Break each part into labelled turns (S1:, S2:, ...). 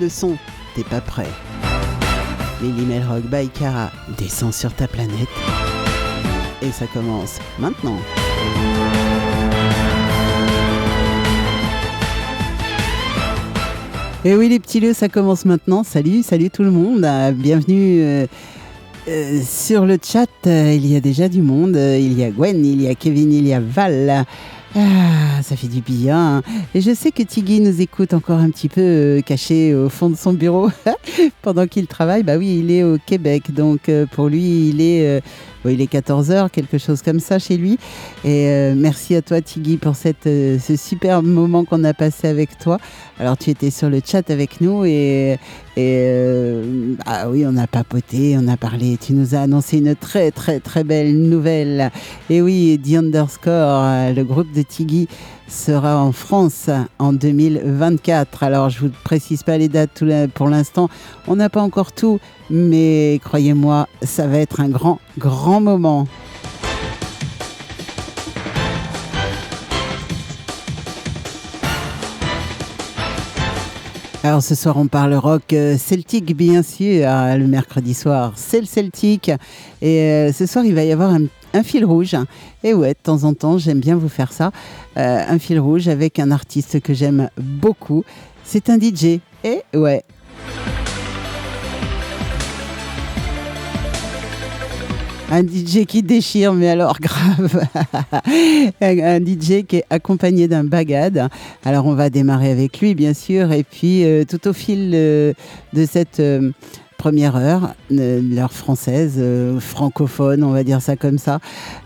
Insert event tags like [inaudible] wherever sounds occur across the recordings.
S1: le son, t'es pas prêt. Lily Rock by Cara descend sur ta planète. Et ça commence maintenant. Et oui les petits loups, ça commence maintenant. Salut, salut tout le monde. Bienvenue euh, euh, sur le chat. Il y a déjà du monde. Il y a Gwen, il y a Kevin, il y a Val. Ah, ça fait du bien. Et je sais que Tiggy nous écoute encore un petit peu euh, caché au fond de son bureau [laughs] pendant qu'il travaille. Bah oui, il est au Québec. Donc euh, pour lui, il est euh, il est 14h, quelque chose comme ça chez lui. Et merci à toi, Tiggy, pour cette, ce super moment qu'on a passé avec toi. Alors, tu étais sur le chat avec nous et, euh, ah oui, on a papoté, on a parlé. Tu nous as annoncé une très, très, très belle nouvelle. Et oui, The Underscore, le groupe de Tiggy sera en France en 2024. Alors, je vous précise pas les dates pour l'instant. On n'a pas encore tout, mais croyez-moi, ça va être un grand, grand moment. Alors ce soir on parle rock euh, celtique bien sûr, hein, le mercredi soir c'est le celtique. Et euh, ce soir il va y avoir un, fil rouge. Et ouais de temps en temps j'aime bien vous faire ça, euh, un fil rouge avec un artiste que j'aime beaucoup, c'est un DJ et ouais Un DJ qui déchire, mais alors grave. [laughs] un DJ qui est accompagné d'un bagad. Alors on va démarrer avec lui, bien sûr. Et puis euh, tout au fil euh, de cette euh, première heure, l'heure française, francophone, on va dire ça comme ça,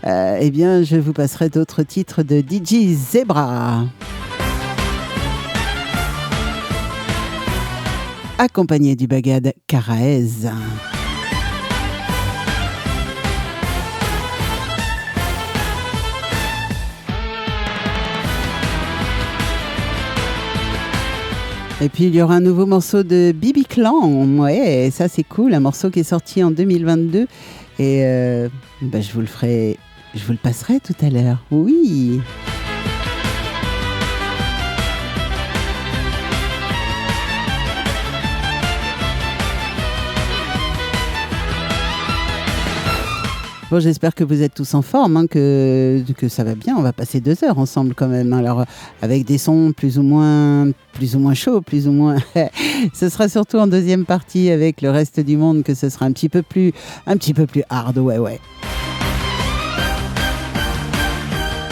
S1: eh bien je vous passerai d'autres titres de DJ Zebra. Accompagné du bagad Caraez. Et puis il y aura un nouveau morceau de Bibi Clan. Ouais, ça c'est cool, un morceau qui est sorti en 2022. Et euh, bah, je vous le ferai, je vous le passerai tout à l'heure. Oui. Bon, j'espère que vous êtes tous en forme, hein, que, que ça va bien. On va passer deux heures ensemble quand même. Alors, avec des sons plus ou moins, plus ou moins chauds, plus ou moins. [laughs] ce sera surtout en deuxième partie avec le reste du monde que ce sera un petit peu plus, un petit peu plus hard. Ouais, ouais.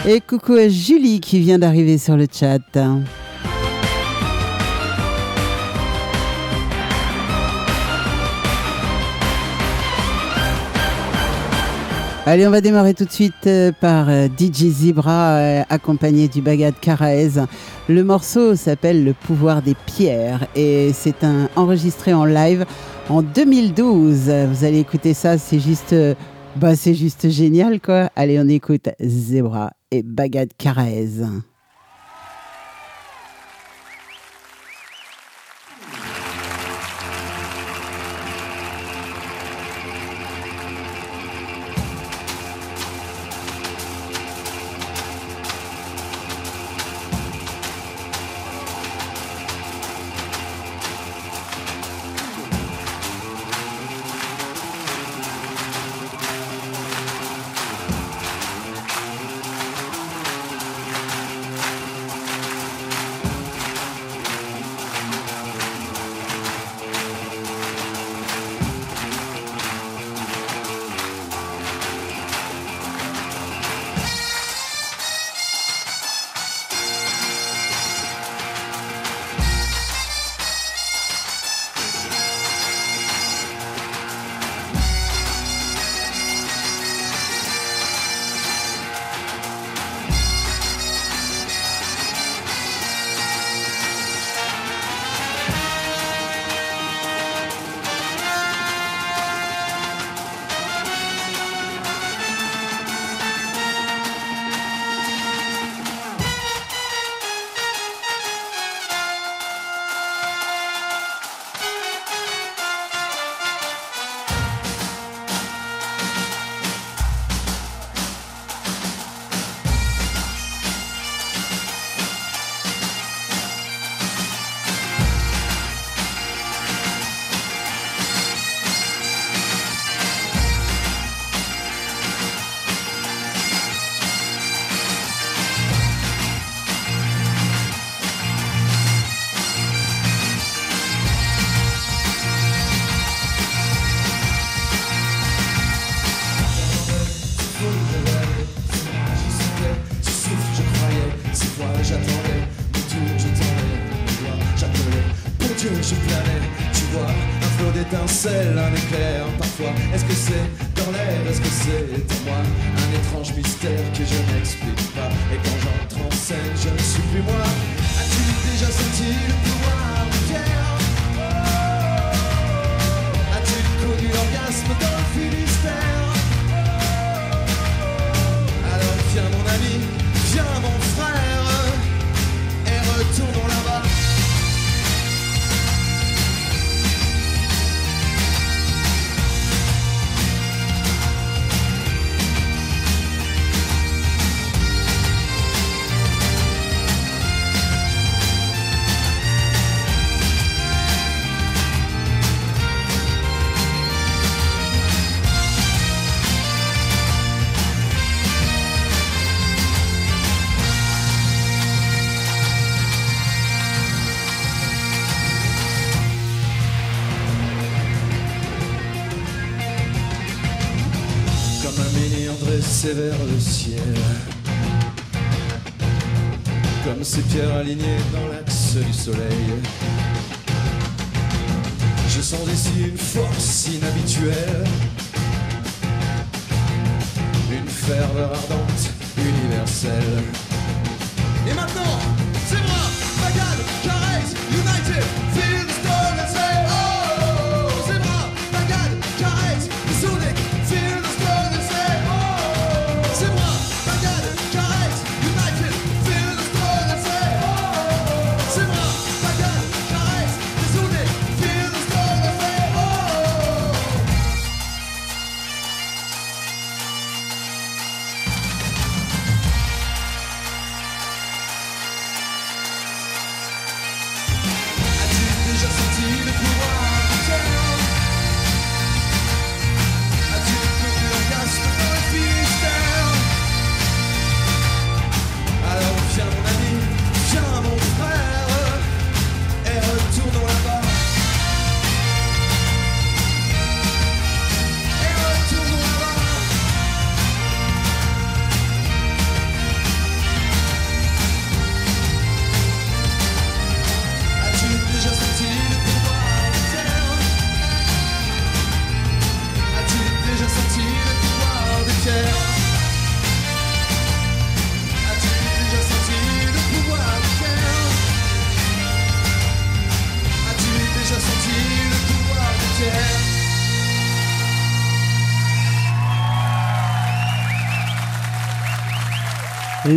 S1: Et coucou à Julie qui vient d'arriver sur le chat. Allez, on va démarrer tout de suite euh, par euh, DJ Zebra, euh, accompagné du Bagad Karaez. Le morceau s'appelle Le pouvoir des pierres et c'est un enregistré en live en 2012. Vous allez écouter ça, c'est juste, bah, c'est juste génial quoi. Allez, on écoute Zebra et Bagad Karaez.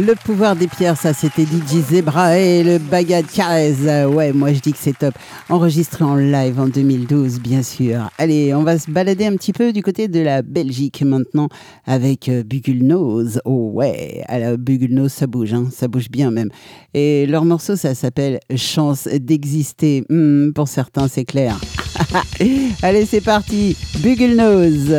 S2: Le pouvoir
S1: des pierres, ça c'était DJ Zebra et le Bagad Carrez. Ouais, moi je dis que c'est top. Enregistré en live en 2012, bien sûr. Allez, on va se balader un petit peu du côté de la Belgique maintenant avec euh, Bugulnose. Oh ouais, à la Bugulnose ça bouge, hein, ça bouge bien même. Et leur morceau, ça s'appelle Chance d'exister. Hmm, pour certains, c'est clair. [laughs] Allez, c'est parti,
S2: Bugulnose.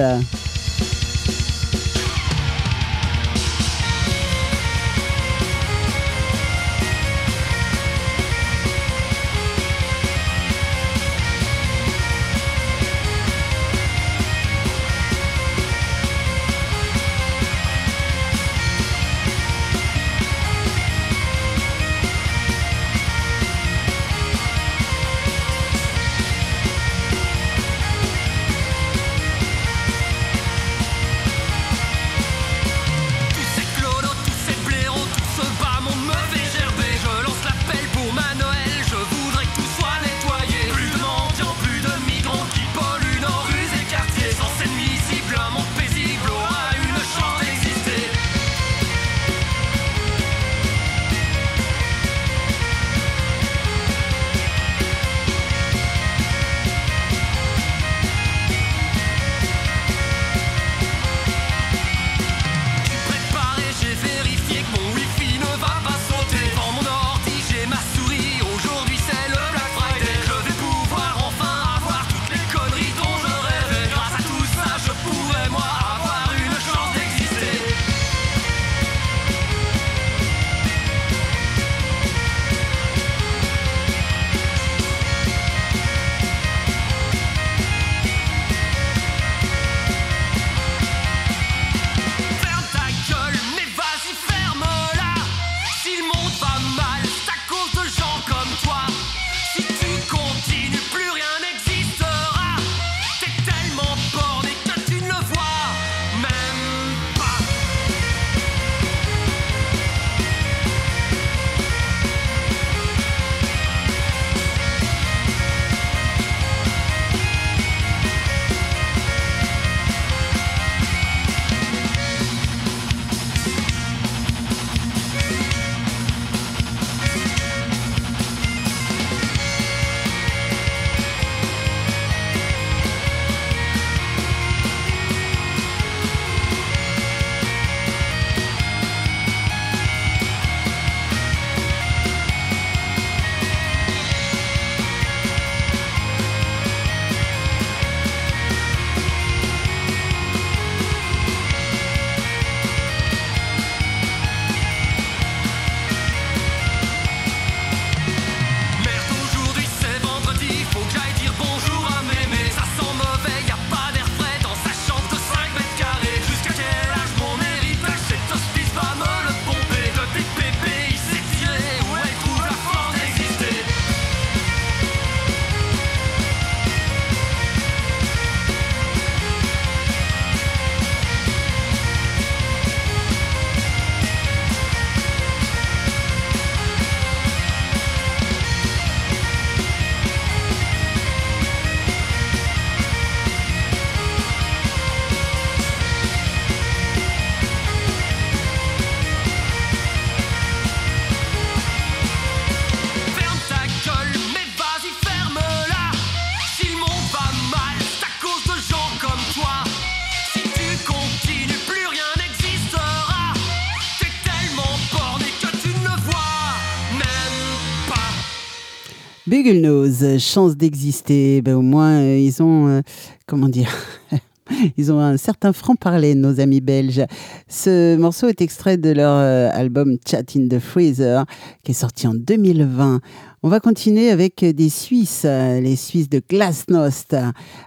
S1: Google Knows, chance d'exister. Ben, au moins, euh, ils ont, euh, comment dire, [laughs] ils ont un certain franc-parler, nos amis belges. Ce morceau est extrait de leur euh, album Chat in the Freezer, qui est sorti en 2020. On va continuer avec des Suisses, les Suisses de Glasnost,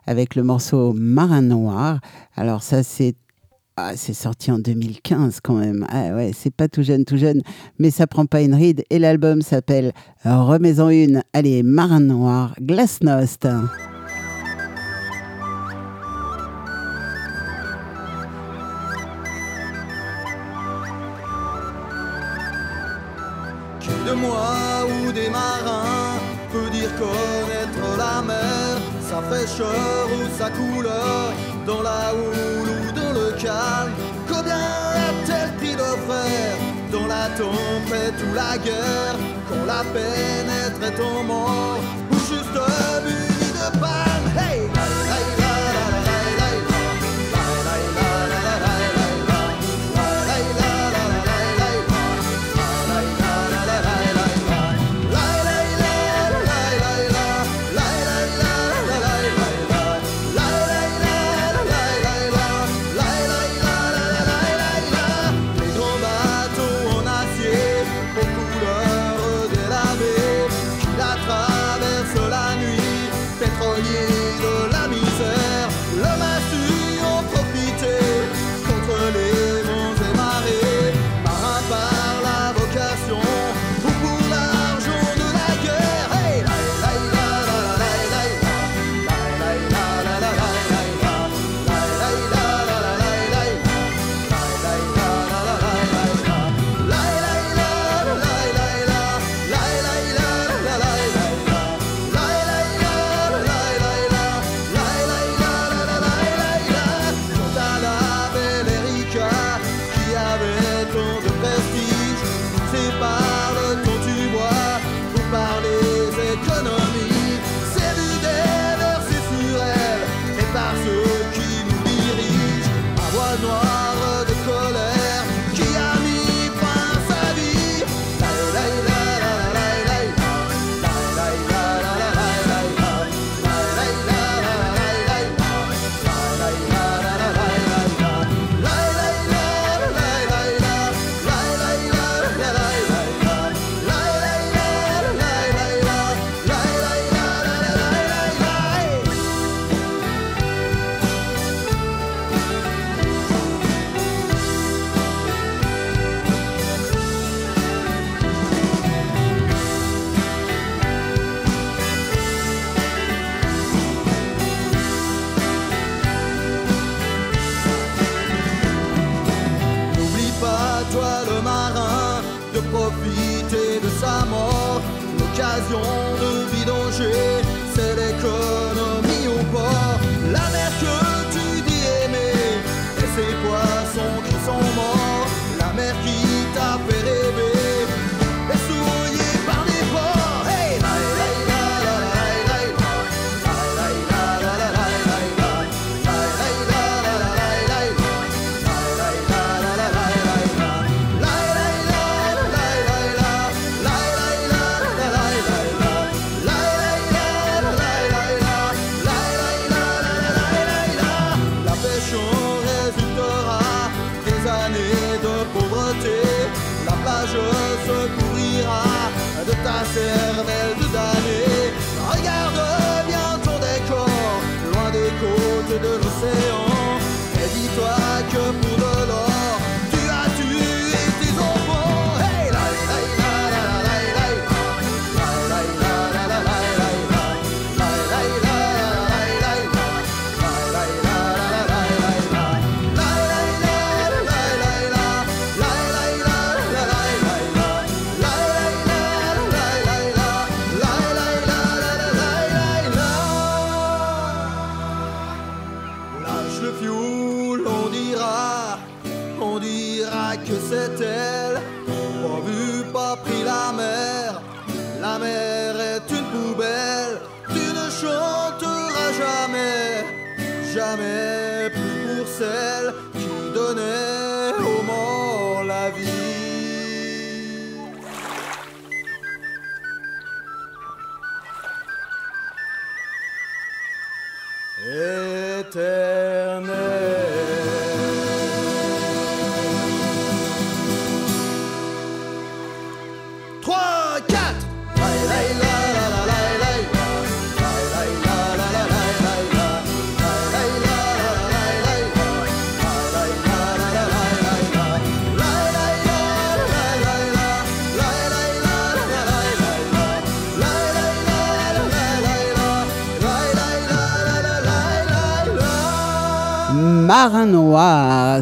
S1: avec le morceau Marin Noir. Alors ça, c'est ah, c'est sorti en 2015 quand même. Ah ouais, c'est pas tout jeune, tout jeune, mais ça prend pas une ride. Et l'album s'appelle Remets-en une. Allez, Marin Noir, Glasnost.
S2: de moi ou des marins peut dire connaître la mer, sa fraîcheur ou sa couleur dans la houle Combien a-t-elle pris nos frères Dont la tombe fait la guerre, qu'on la pénètre et ton mort, ou juste
S3: but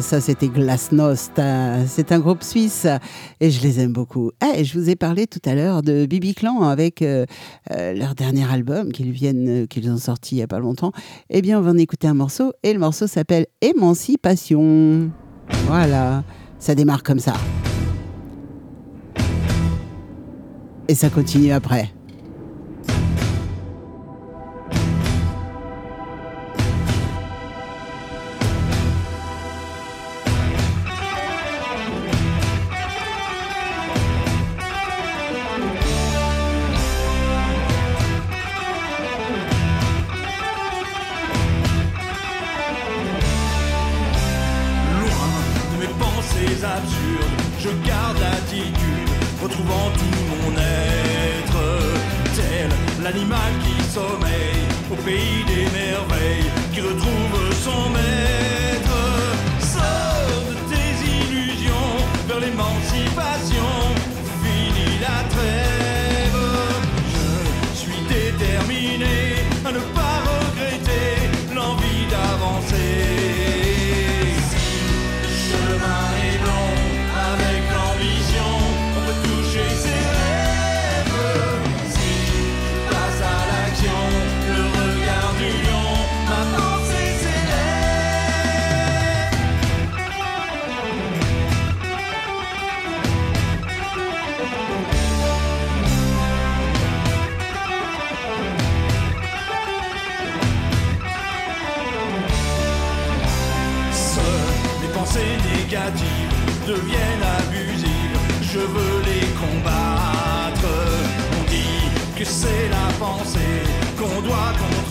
S3: ça c'était Glasnost, c'est un groupe suisse et je les aime beaucoup. Eh, je vous ai parlé tout à l'heure de Bibi Clan avec euh, euh, leur dernier album qu'ils viennent, euh, qu'ils ont sorti il y a pas longtemps. Eh bien, on va en écouter un morceau et le morceau s'appelle Émancipation. Voilà, ça démarre comme ça. Et ça continue après. l'animal qui sommeille au pays des merveilles, qui retrouve son maître.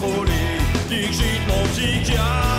S3: volée, dit que j'ai de.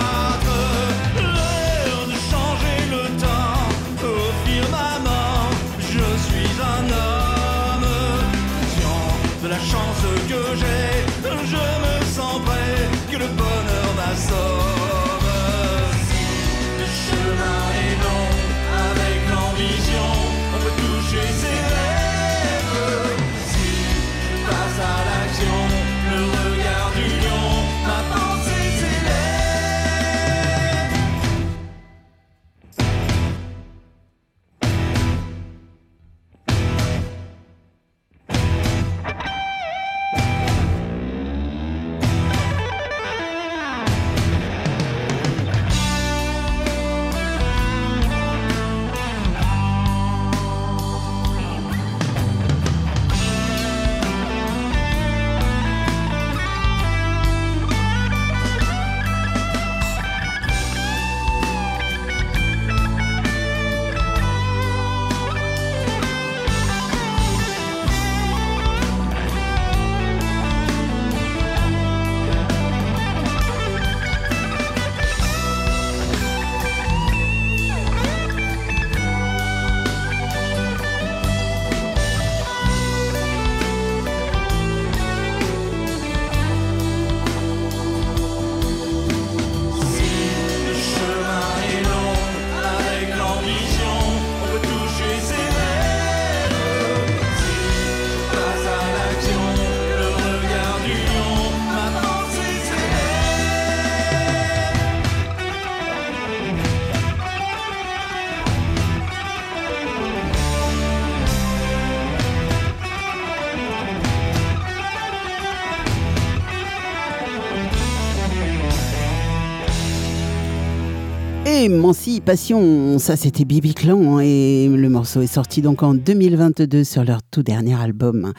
S3: Émancipation, ça c'était Bibi Clan hein, et le morceau est sorti donc en 2022 sur leur tout dernier album.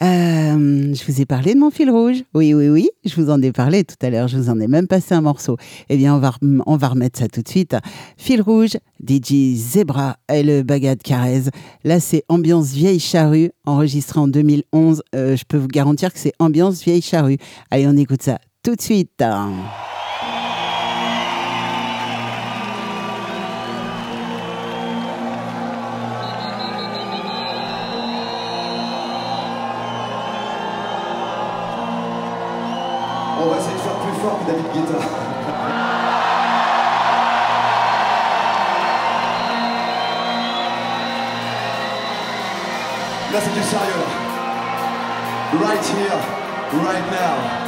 S3: Euh, je vous ai parlé de mon fil rouge. Oui, oui, oui, je vous en ai parlé tout à l'heure. Je vous en ai même passé un morceau. Eh bien, on va, on va remettre ça tout de suite. Fil rouge, DJ Zebra et le Bagad Carez. Là, c'est ambiance vieille charrue, enregistré en 2011. Euh, je peux vous garantir que c'est ambiance vieille charrue. Allez, on écoute ça tout de suite.
S4: On va essayer de faire plus fort que David Guetta. Là, c'est du sérieux. Right here, right now.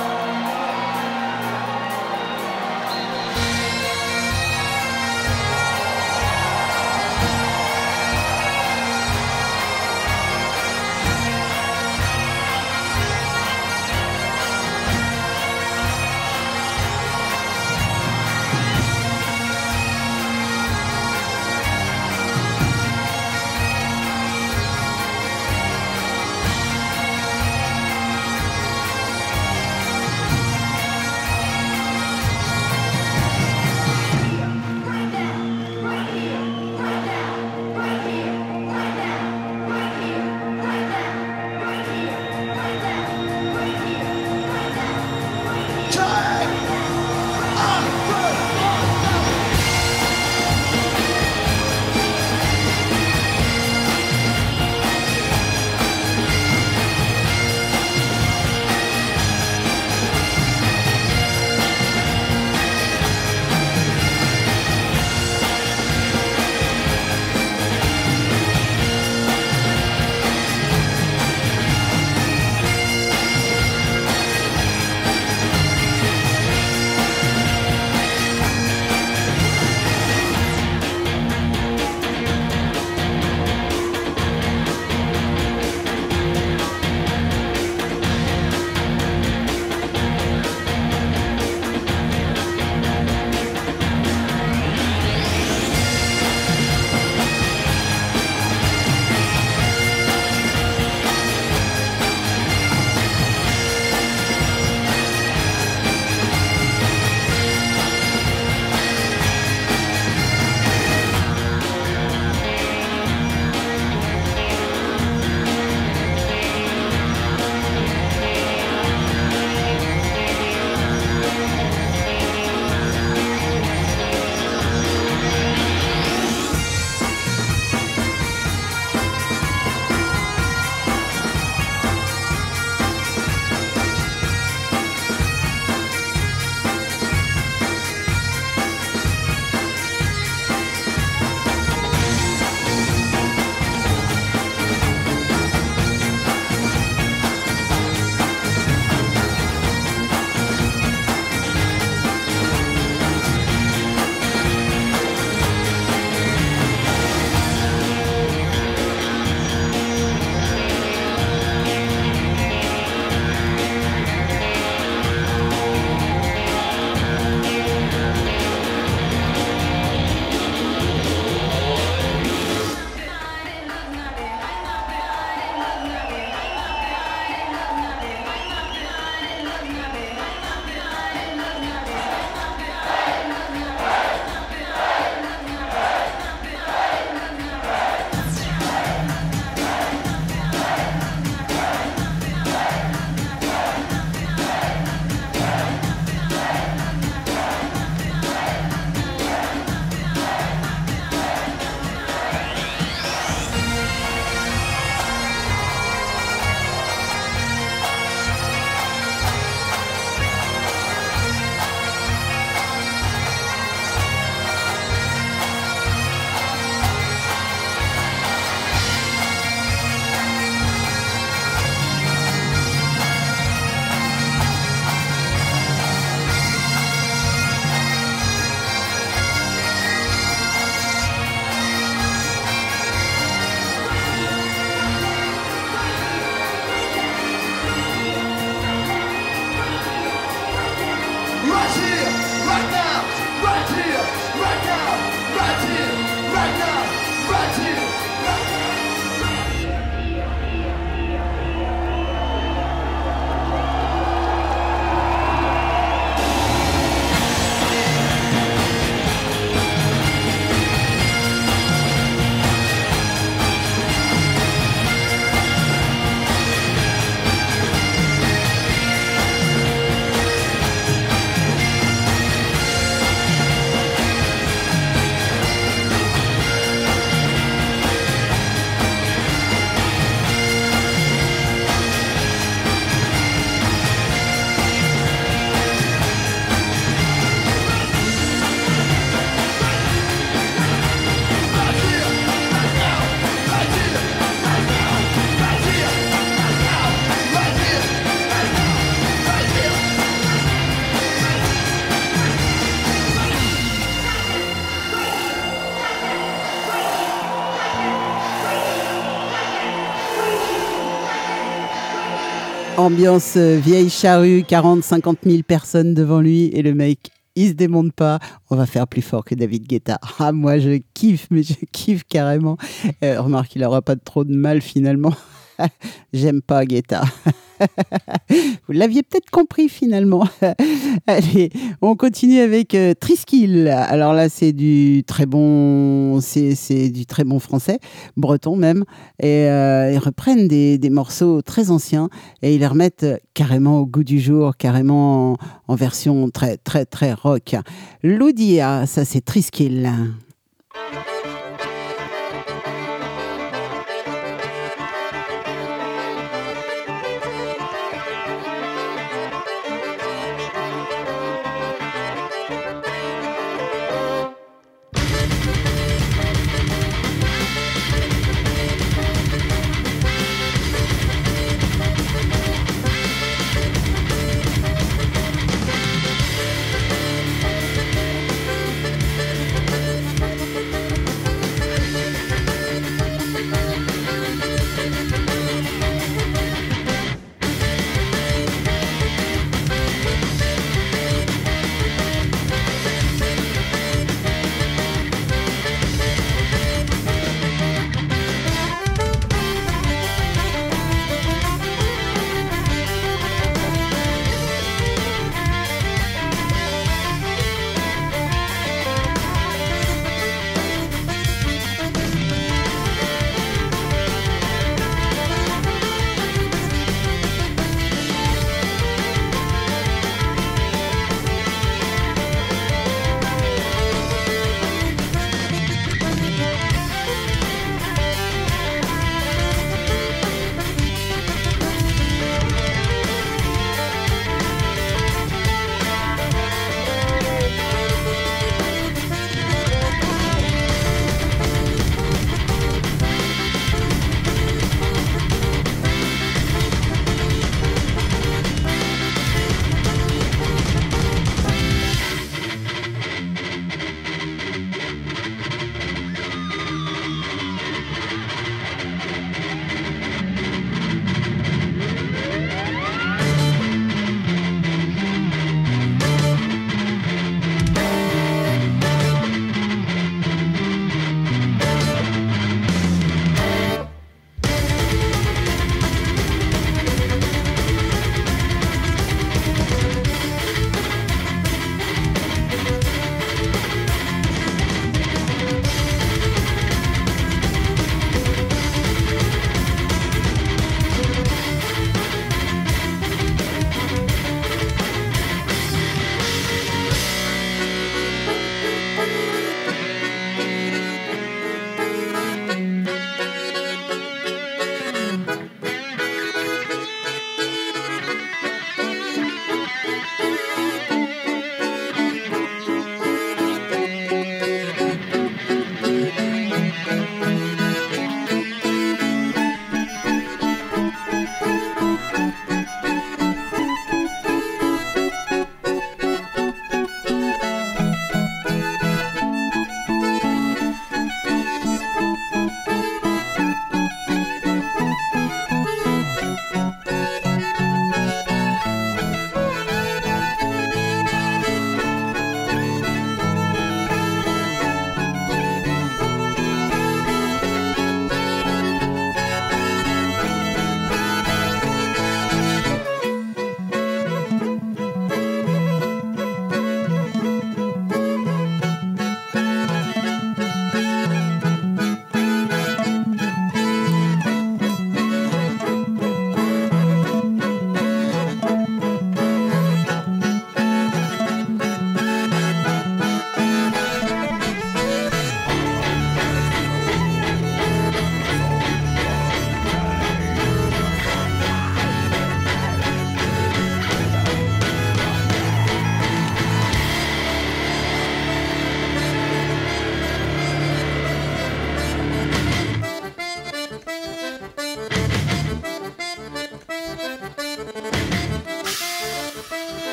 S1: Ambiance euh, vieille charrue, 40, 50 000 personnes devant lui et le mec, il se démonte pas. On va faire plus fort que David Guetta. [laughs] Ah, moi, je kiffe, mais je kiffe carrément. Euh, remarque, il aura pas trop de mal finalement. [laughs] J'aime pas Guetta. [laughs] [laughs] Vous l'aviez peut-être compris finalement. [laughs] Allez, on continue avec euh, Triskill. Alors là, c'est du très bon, c'est du très bon français, breton même. Et euh, ils reprennent des, des, morceaux très anciens et ils les remettent carrément au goût du jour, carrément en, version très très très rock. Loudia, ça c'est Triskill.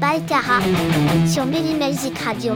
S5: Balkara sur Music Radio.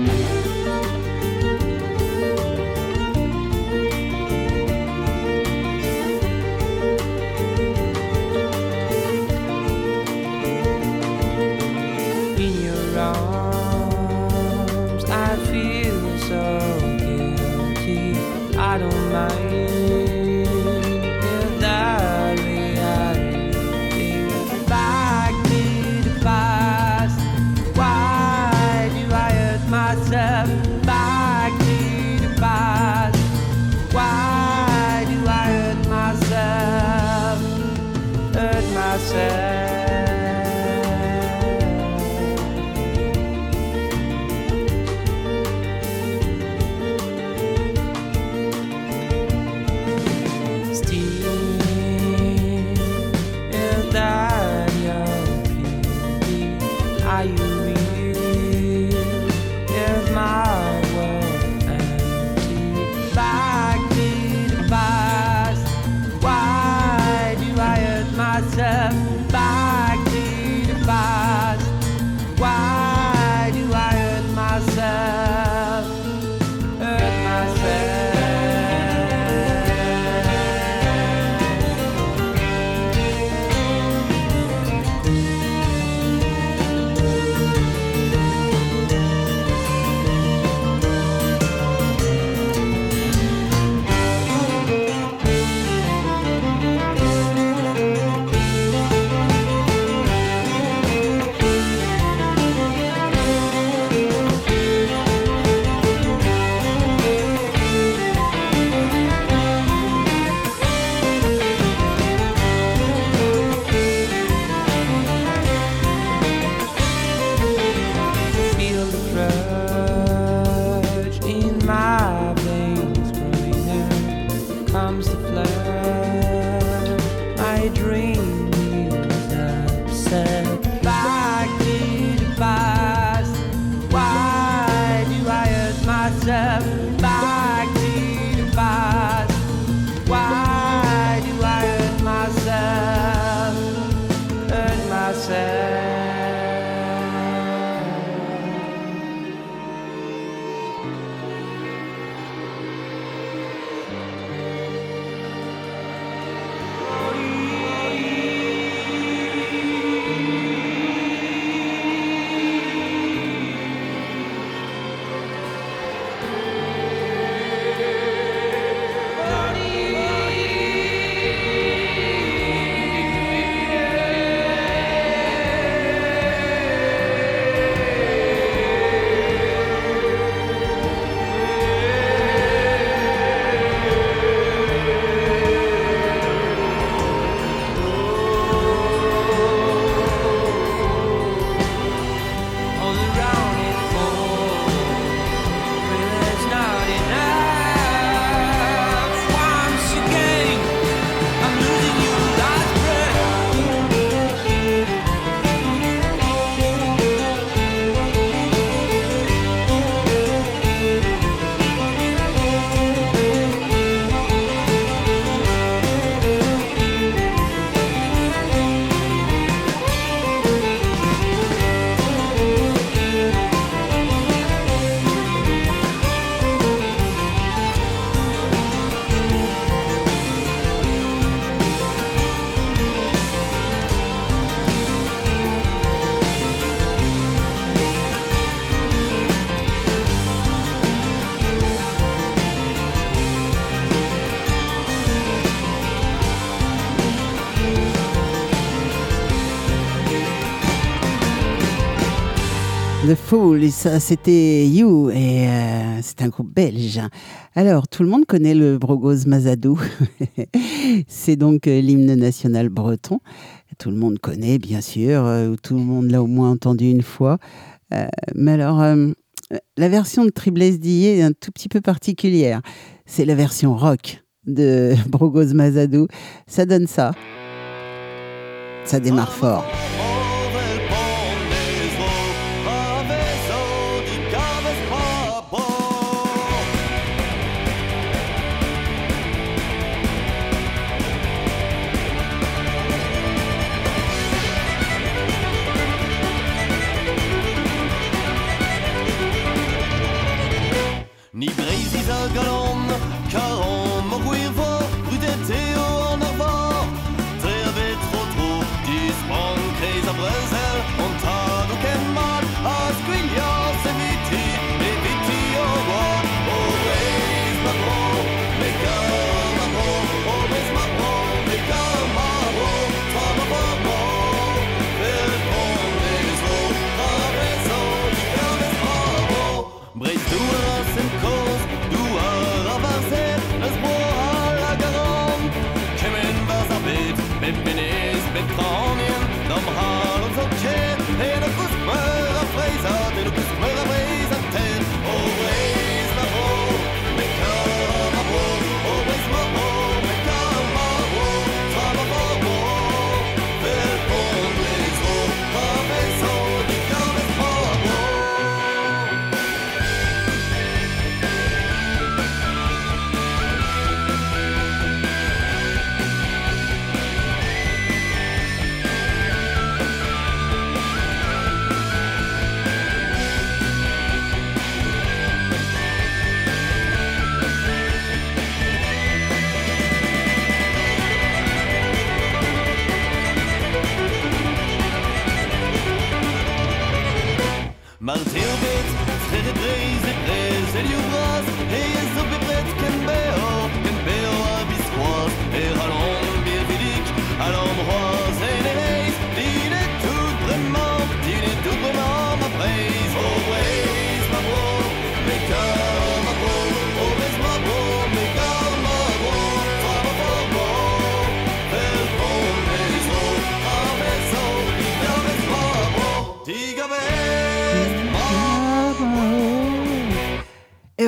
S1: C'était You, et euh, c'est un groupe belge. Alors, tout le monde connaît le Brogos Mazadou. [laughs] c'est donc euh, l'hymne national breton. Tout le monde connaît, bien sûr, euh, tout le monde l'a au moins entendu une fois. Mais alors, la version de Triblesse d'Ier est un tout petit peu particulière. C'est la version rock de [laughs] Brogos Mazadou. Ça donne ça. Ça démarre fort.
S6: gun on the on מרציר בית, צפת את רייז את רז, אל יוברז, היזו בבית
S1: קמבר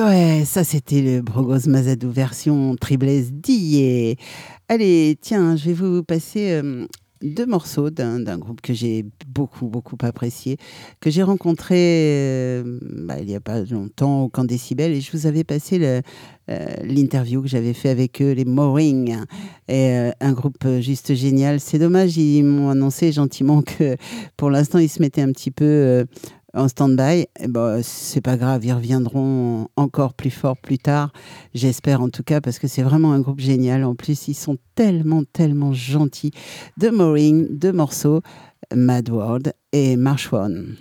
S1: Ouais, ça c'était le Brogos Mazadou version Triblaise d'hier. Allez, tiens, je vais vous passer euh, deux morceaux d'un groupe que j'ai beaucoup, beaucoup apprécié, que j'ai rencontré euh, bah, il n'y a pas longtemps au camp Décibel, et je vous avais passé euh, l'interview que j'avais fait avec eux, les Mooring, un groupe juste génial. C'est dommage, ils m'ont annoncé gentiment que pour l'instant, ils se mettaient un petit peu en stand-by, eh ben, c'est pas grave, ils reviendront encore plus fort plus tard. J'espère en tout cas, parce que c'est vraiment un groupe génial. En plus, ils sont tellement, tellement gentils. De Maureen, de morceaux, Mad World et March One.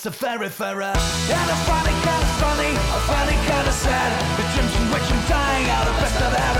S7: it's a fairy fairer. And it's funny, kinda funny, I find it kinda sad. The dreams in which I'm dying are the best I've ever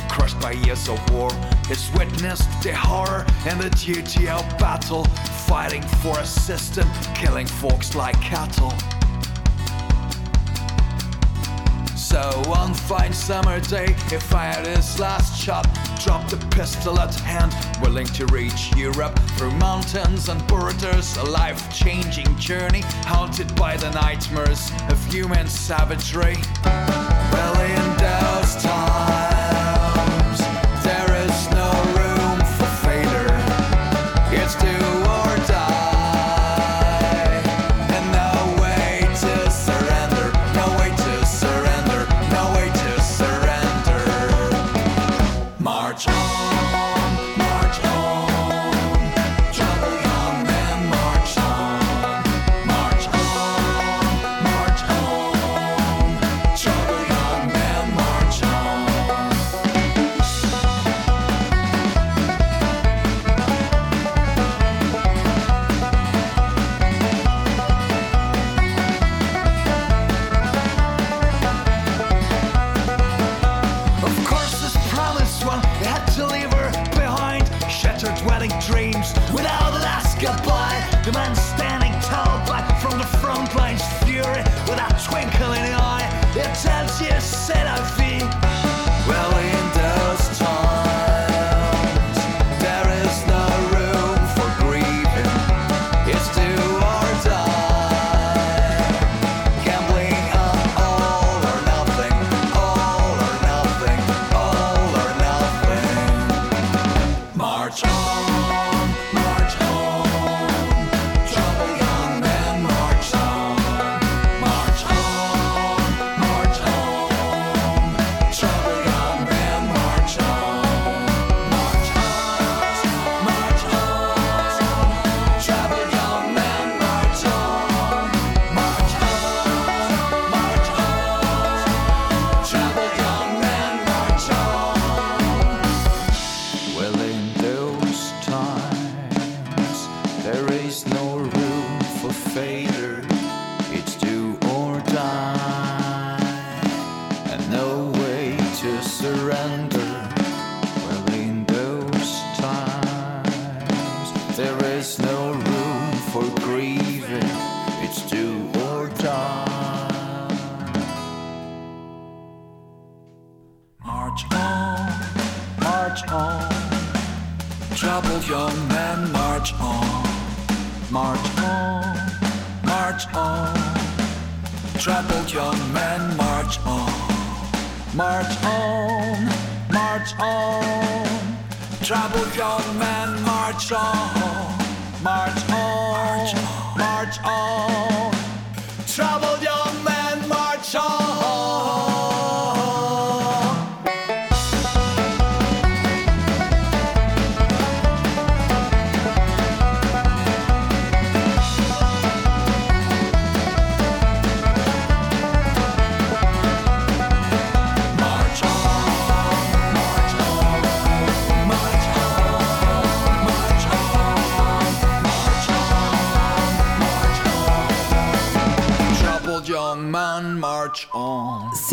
S7: by years of war. He's witnessed the horror and the of battle, fighting for a system, killing folks like cattle. So one fine summer day, he fired his last shot, dropped the pistol at hand, willing to reach Europe through mountains and borders, a life-changing journey, haunted by the nightmares of human savagery.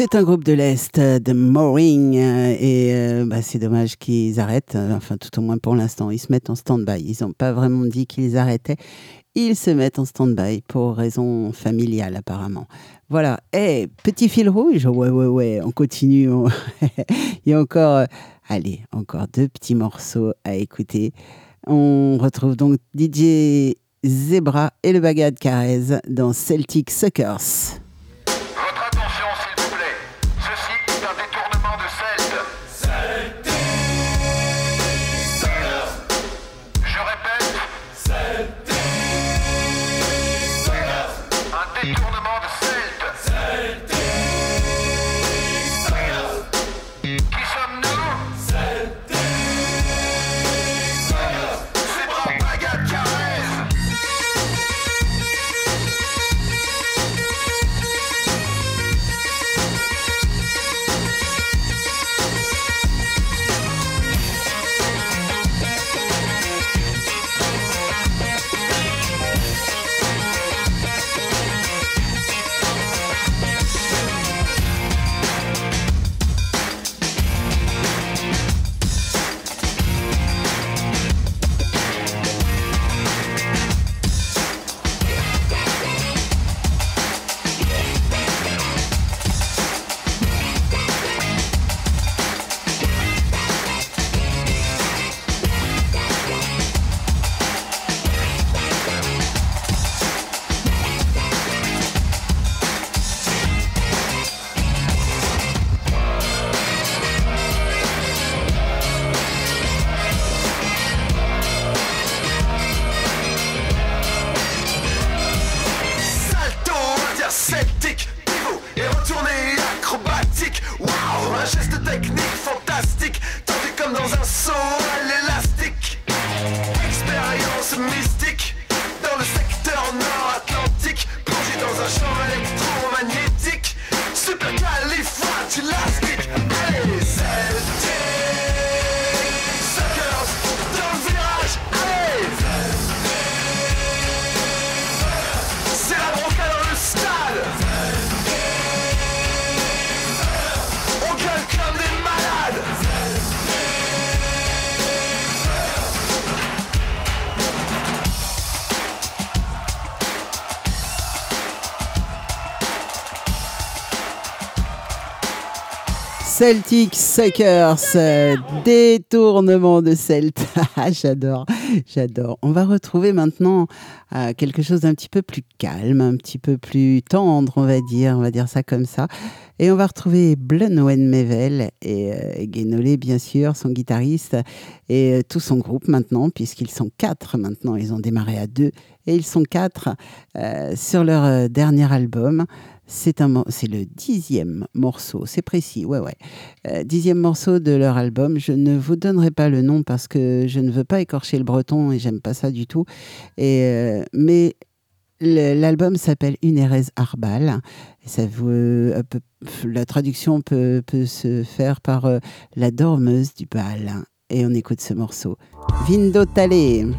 S7: C'est
S1: un groupe de l'Est, euh, de Mooring, euh, et euh, bah, c'est dommage qu'ils arrêtent, enfin tout au moins pour l'instant, ils se mettent en stand-by. Ils n'ont pas vraiment dit qu'ils arrêtaient, ils se mettent en stand-by pour raisons familiales apparemment. Voilà, et petit fil rouge, ouais ouais ouais, on continue, on- [laughs] il y a encore, allez, encore deux petits morceaux à écouter. On retrouve donc DJ Zebra et le Bagad Carez dans Celtic Suckers. Celtic Suckers,
S8: détournement de Celt. [laughs] Ah, j'adore, j'adore. On va retrouver maintenant euh, quelque chose d'un petit peu plus calme, un petit peu plus tendre, on va dire, on va dire ça comme ça. Et on va retrouver Blunwen Mevel et euh, Guénolé, bien sûr, son guitariste, et euh, tout son groupe maintenant, puisqu'ils sont quatre maintenant. Ils ont démarré à deux, et ils sont quatre euh, sur leur dernier album. C'est un, c'est le dixième morceau, c'est précis, ouais, ouais. Euh, dixième morceau de leur album. Je ne vous donnerai pas le nom parce que je ne veux pas écorcher le breton et j'aime pas ça du tout. Euh, mais l'album s'appelle Une Erez Arbal. Ça vous, euh, la traduction peut, se faire par la dormeuse du bal. Et on écoute ce morceau. Vindo Tale.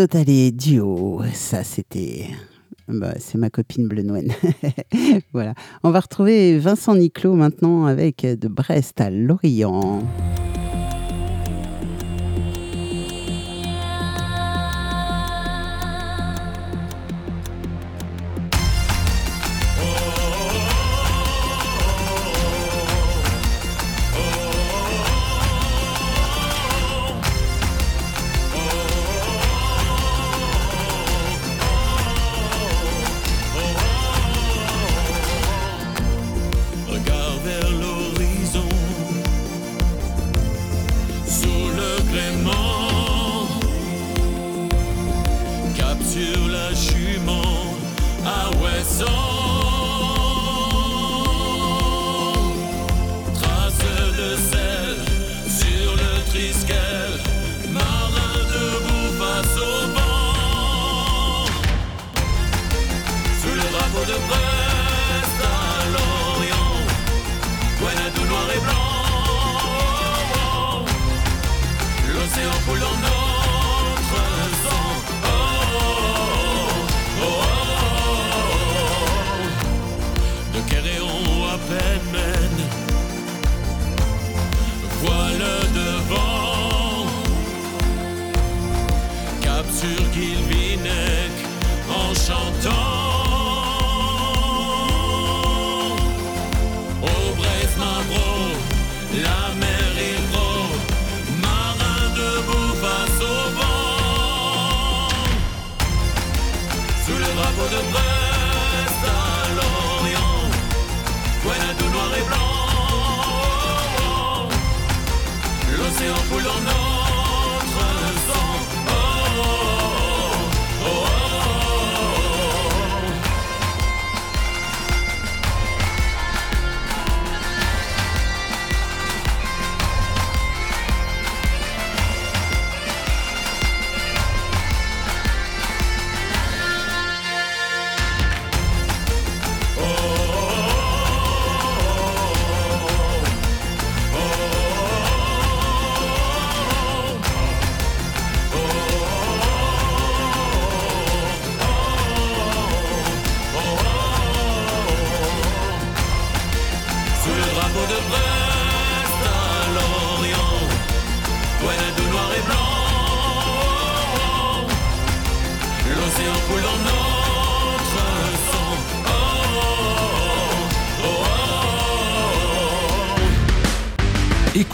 S3: Dotale duo, ça c'était. Bah, c'est ma copine Blenouane. [laughs] voilà. On va retrouver Vincent Niclot maintenant avec de Brest à Lorient.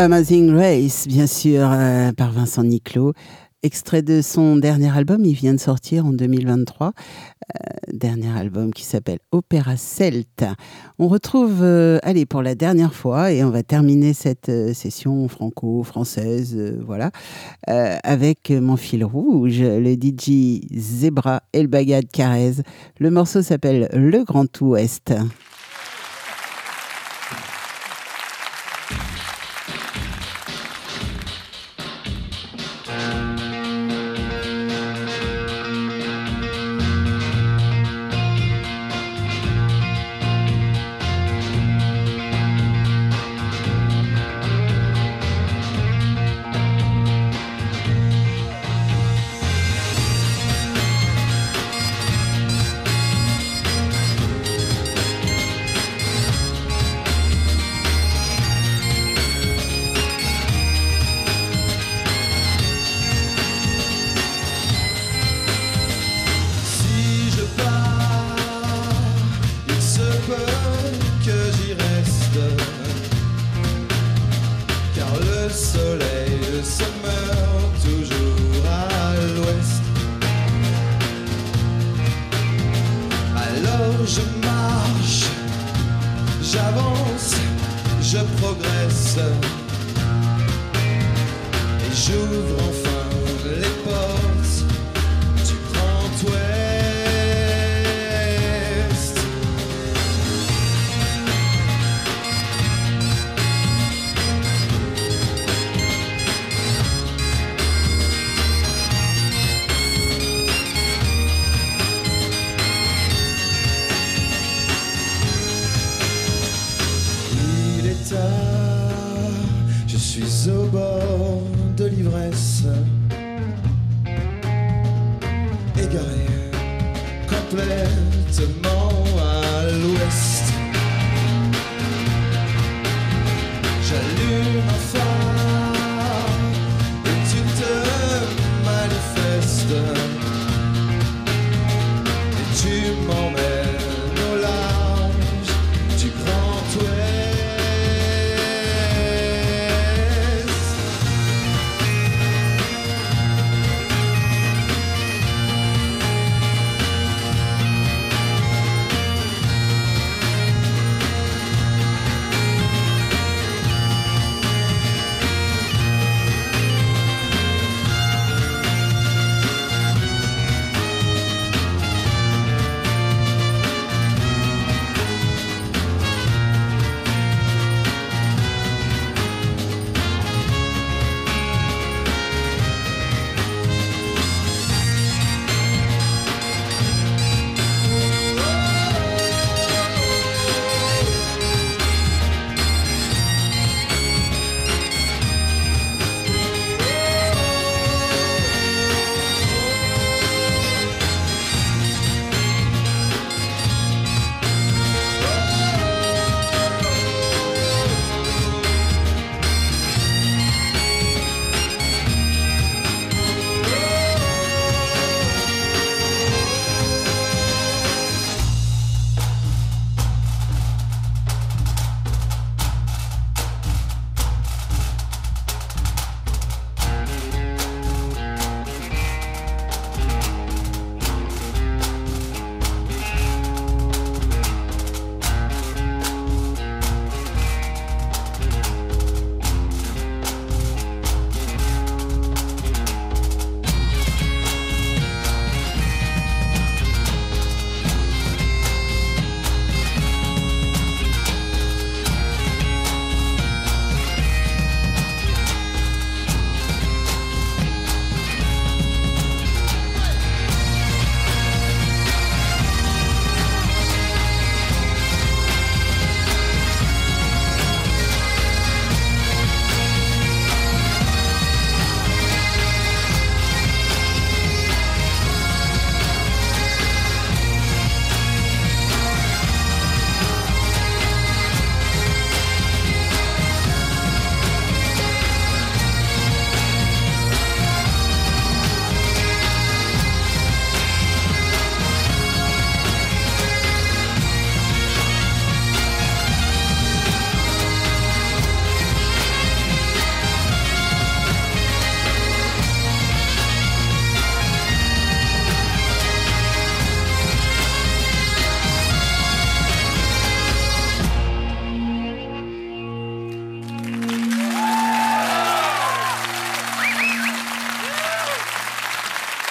S9: Amazing
S1: Race, bien sûr, euh, par Vincent Niclot. Extrait de son dernier album, il vient de sortir en 2023. Euh, dernier album qui s'appelle Opéra Celte. On retrouve, euh, allez, pour la dernière fois, et on va terminer cette session franco-française, voilà, avec mon fil rouge, le DJ Zebra El Bagad Carrez. Le morceau s'appelle Le
S4: Grand Ouest. Suis au bord de l'ivresse.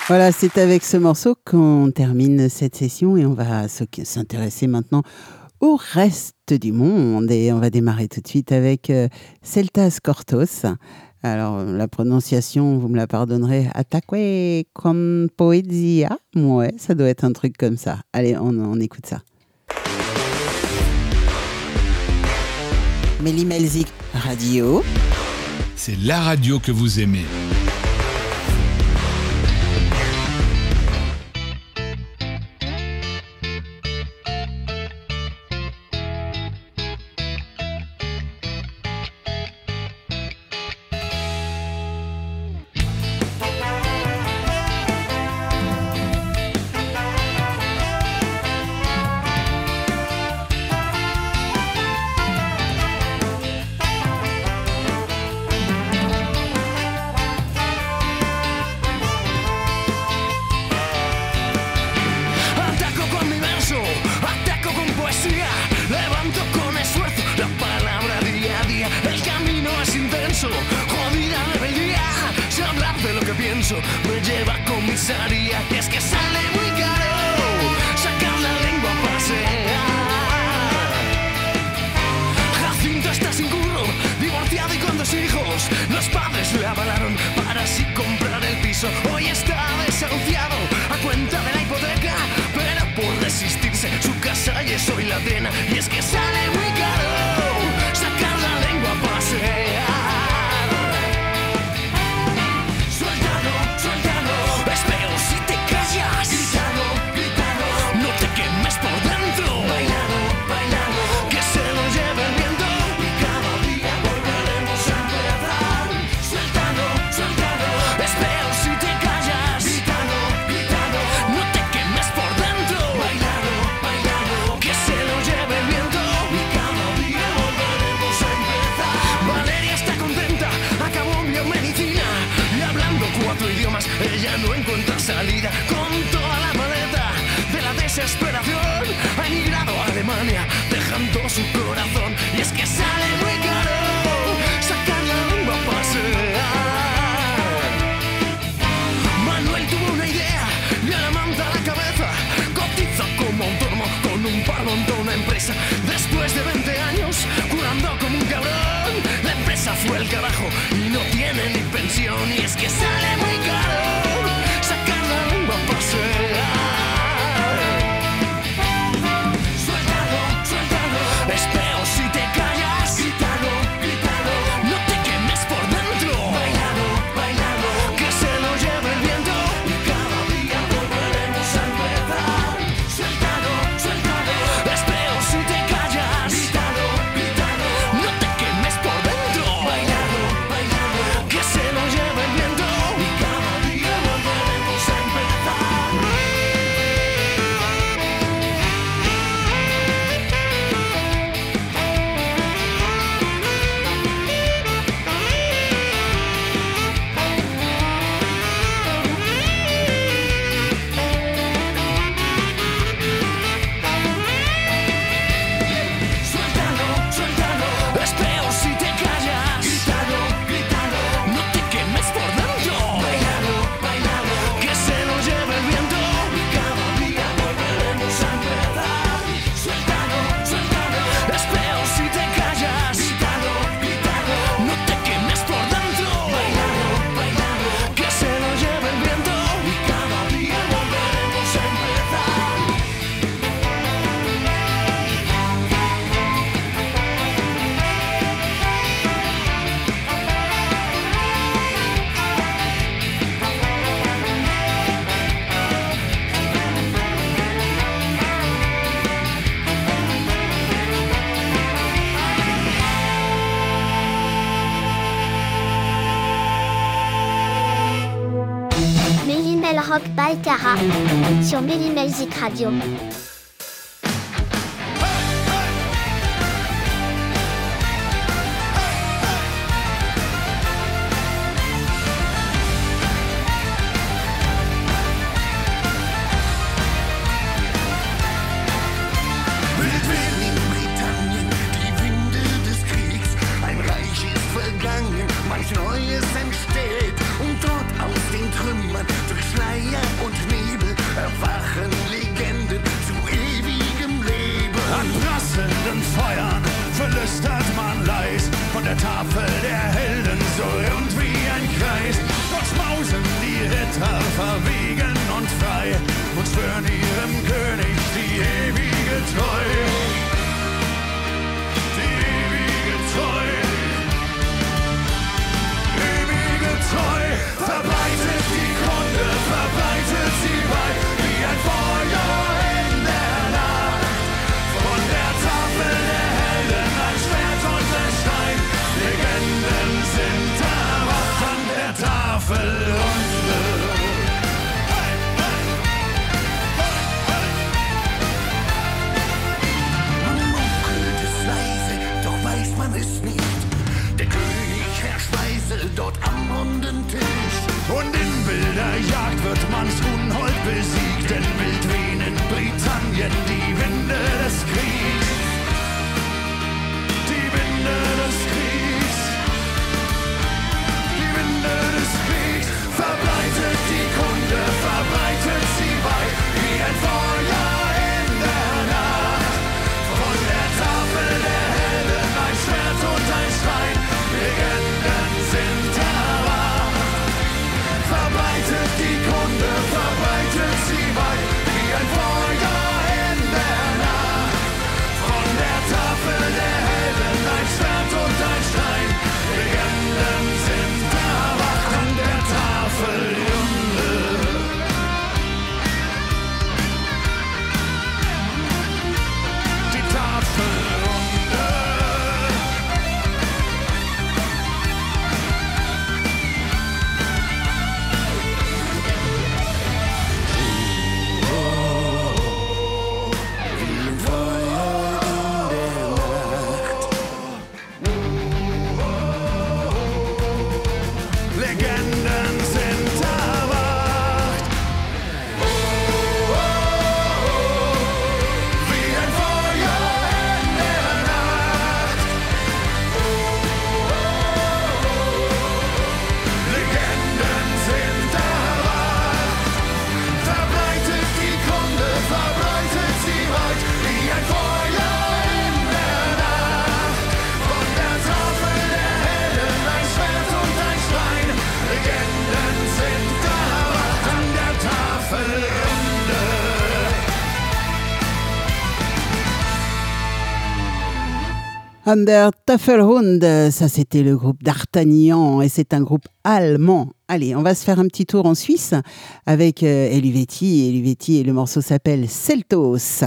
S1: Voilà, c'est avec ce morceau qu'on termine cette session et on va s'intéresser maintenant au reste du monde. Et on va démarrer tout de suite avec euh, Celtas Cortos. Alors, la prononciation, vous me la pardonnerez, Ataque con poesia. Ouais, ça doit être un truc comme ça. Allez, on, écoute ça. Radio.
S7: C'est la radio que vous aimez.
S10: Sarah sur Magic Radio.
S1: Under Tafelhund, ça c'était le groupe d'Artagnan et c'est un groupe allemand. Allez, on va se faire un petit tour en Suisse avec euh, Eluvetti. Eluvetti et le morceau s'appelle Celtos.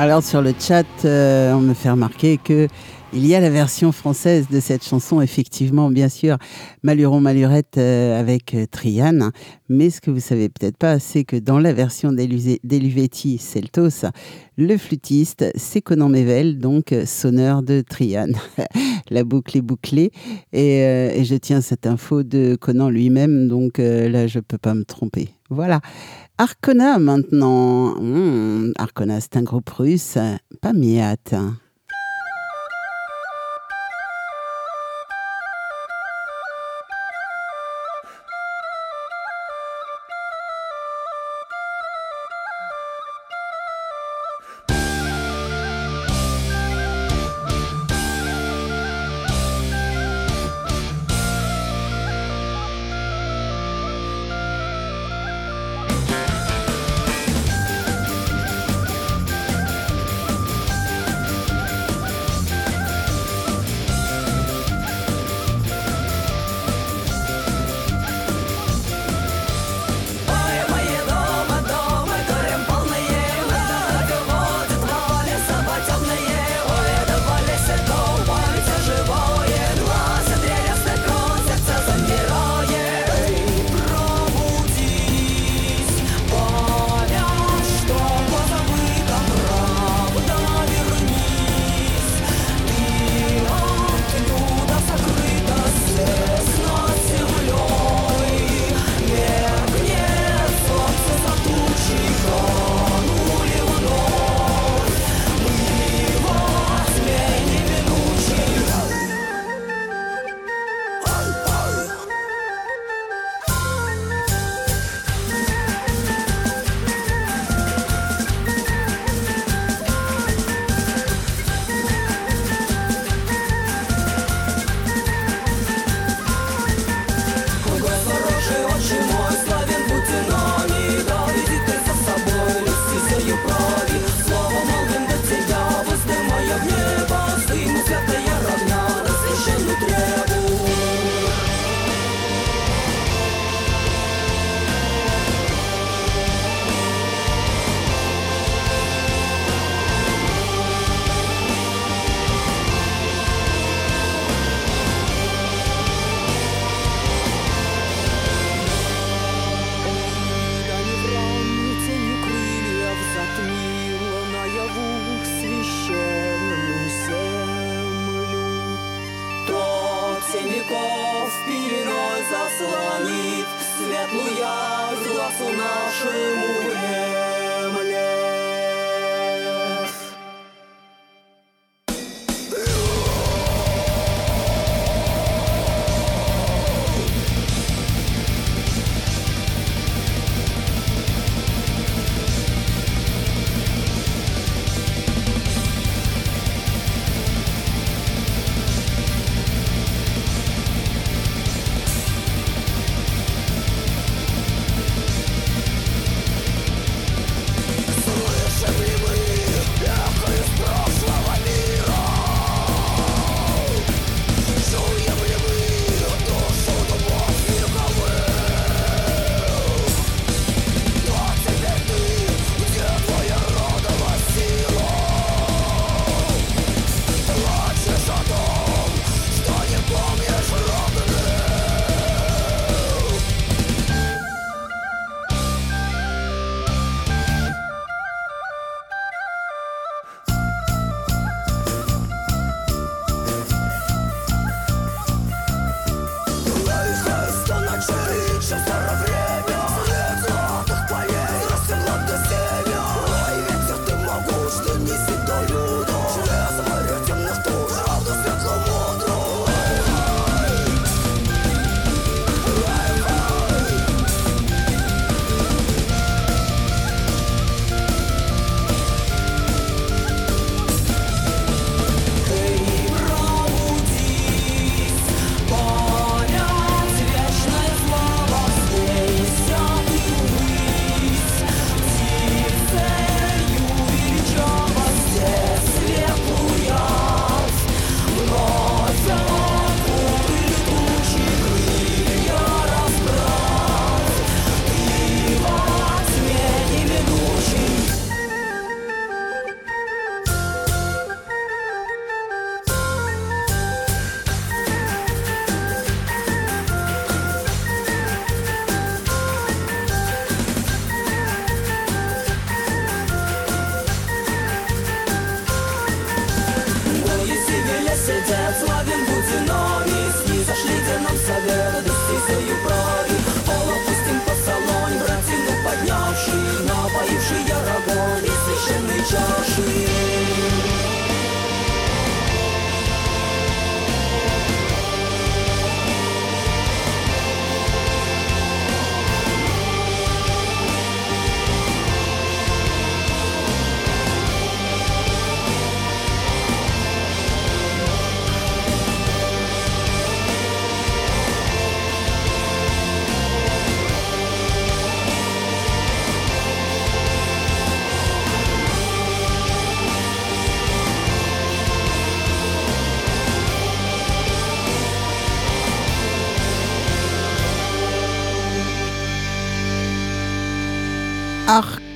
S11: Alors sur le chat, euh, on me fait remarquer que il y a la version française de cette chanson, effectivement, bien sûr, Maluron Malurette euh, avec euh, Triane. Mais ce que vous savez peut-être pas, c'est que dans la version d'Eluvetti Celtos, le flûtiste, c'est Conan Mével, donc euh, sonneur de Triane. [laughs] la boucle est bouclée. Et, et je tiens cette info de Conan lui-même, donc là, je peux pas me tromper. Voilà. Arcona maintenant. Hmm, Arcona, c'est un groupe russe, pas Miat.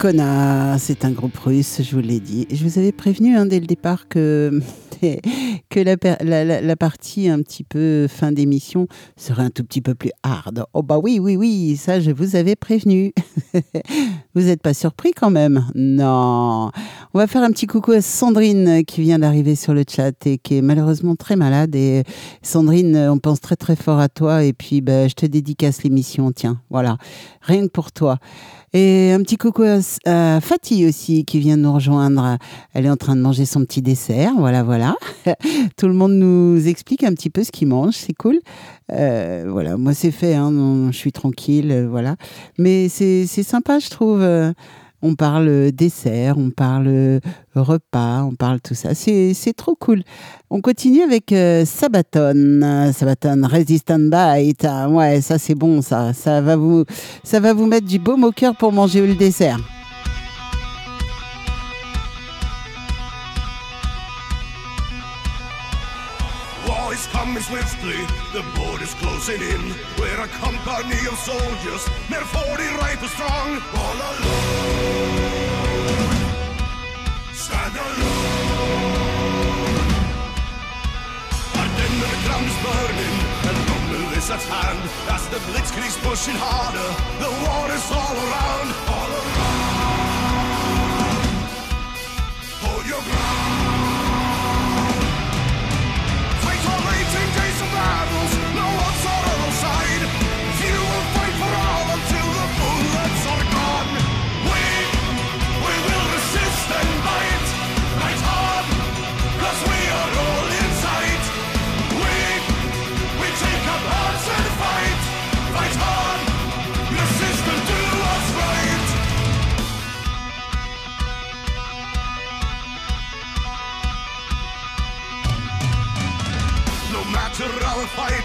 S1: C'est un groupe russe, je vous l'ai dit. Je vous avais prévenu hein, dès le départ que, [laughs] que la partie un petit peu fin d'émission serait un tout petit peu plus hard. Oh bah oui, oui, oui, ça je vous avais prévenu. [laughs] vous n'êtes pas surpris quand même? Non. On va faire un petit coucou à Sandrine qui vient d'arriver sur le chat et qui est malheureusement très malade. Et Sandrine, on pense très très fort à toi et puis bah, je te dédicace l'émission, tiens, voilà, rien que pour toi. Et un petit coucou à, à Fatih aussi qui vient nous rejoindre. Elle est en train de manger son petit dessert. Voilà, voilà. [laughs] Tout le monde nous explique un petit peu ce qu'il mange. C'est cool. Euh, voilà, moi c'est fait. Hein, je suis tranquille. euh, voilà. Mais c'est c'est sympa, je trouve. Euh, On parle dessert, on parle repas, on parle tout ça. C'est trop cool. On continue avec euh, Sabaton. Euh, Sabaton Resistant Bite. Ah, ouais, ça c'est bon, ça. Ça va, vous, ça va vous mettre du baume au cœur pour manger le dessert.
S12: Coming swiftly, the border's closing in. We're a company of soldiers, near 40 rifles strong. All alone, stand alone. Our dinner ground is burning, and rumble is at hand. As the blitzkrieg's pushing harder, the war is. All around.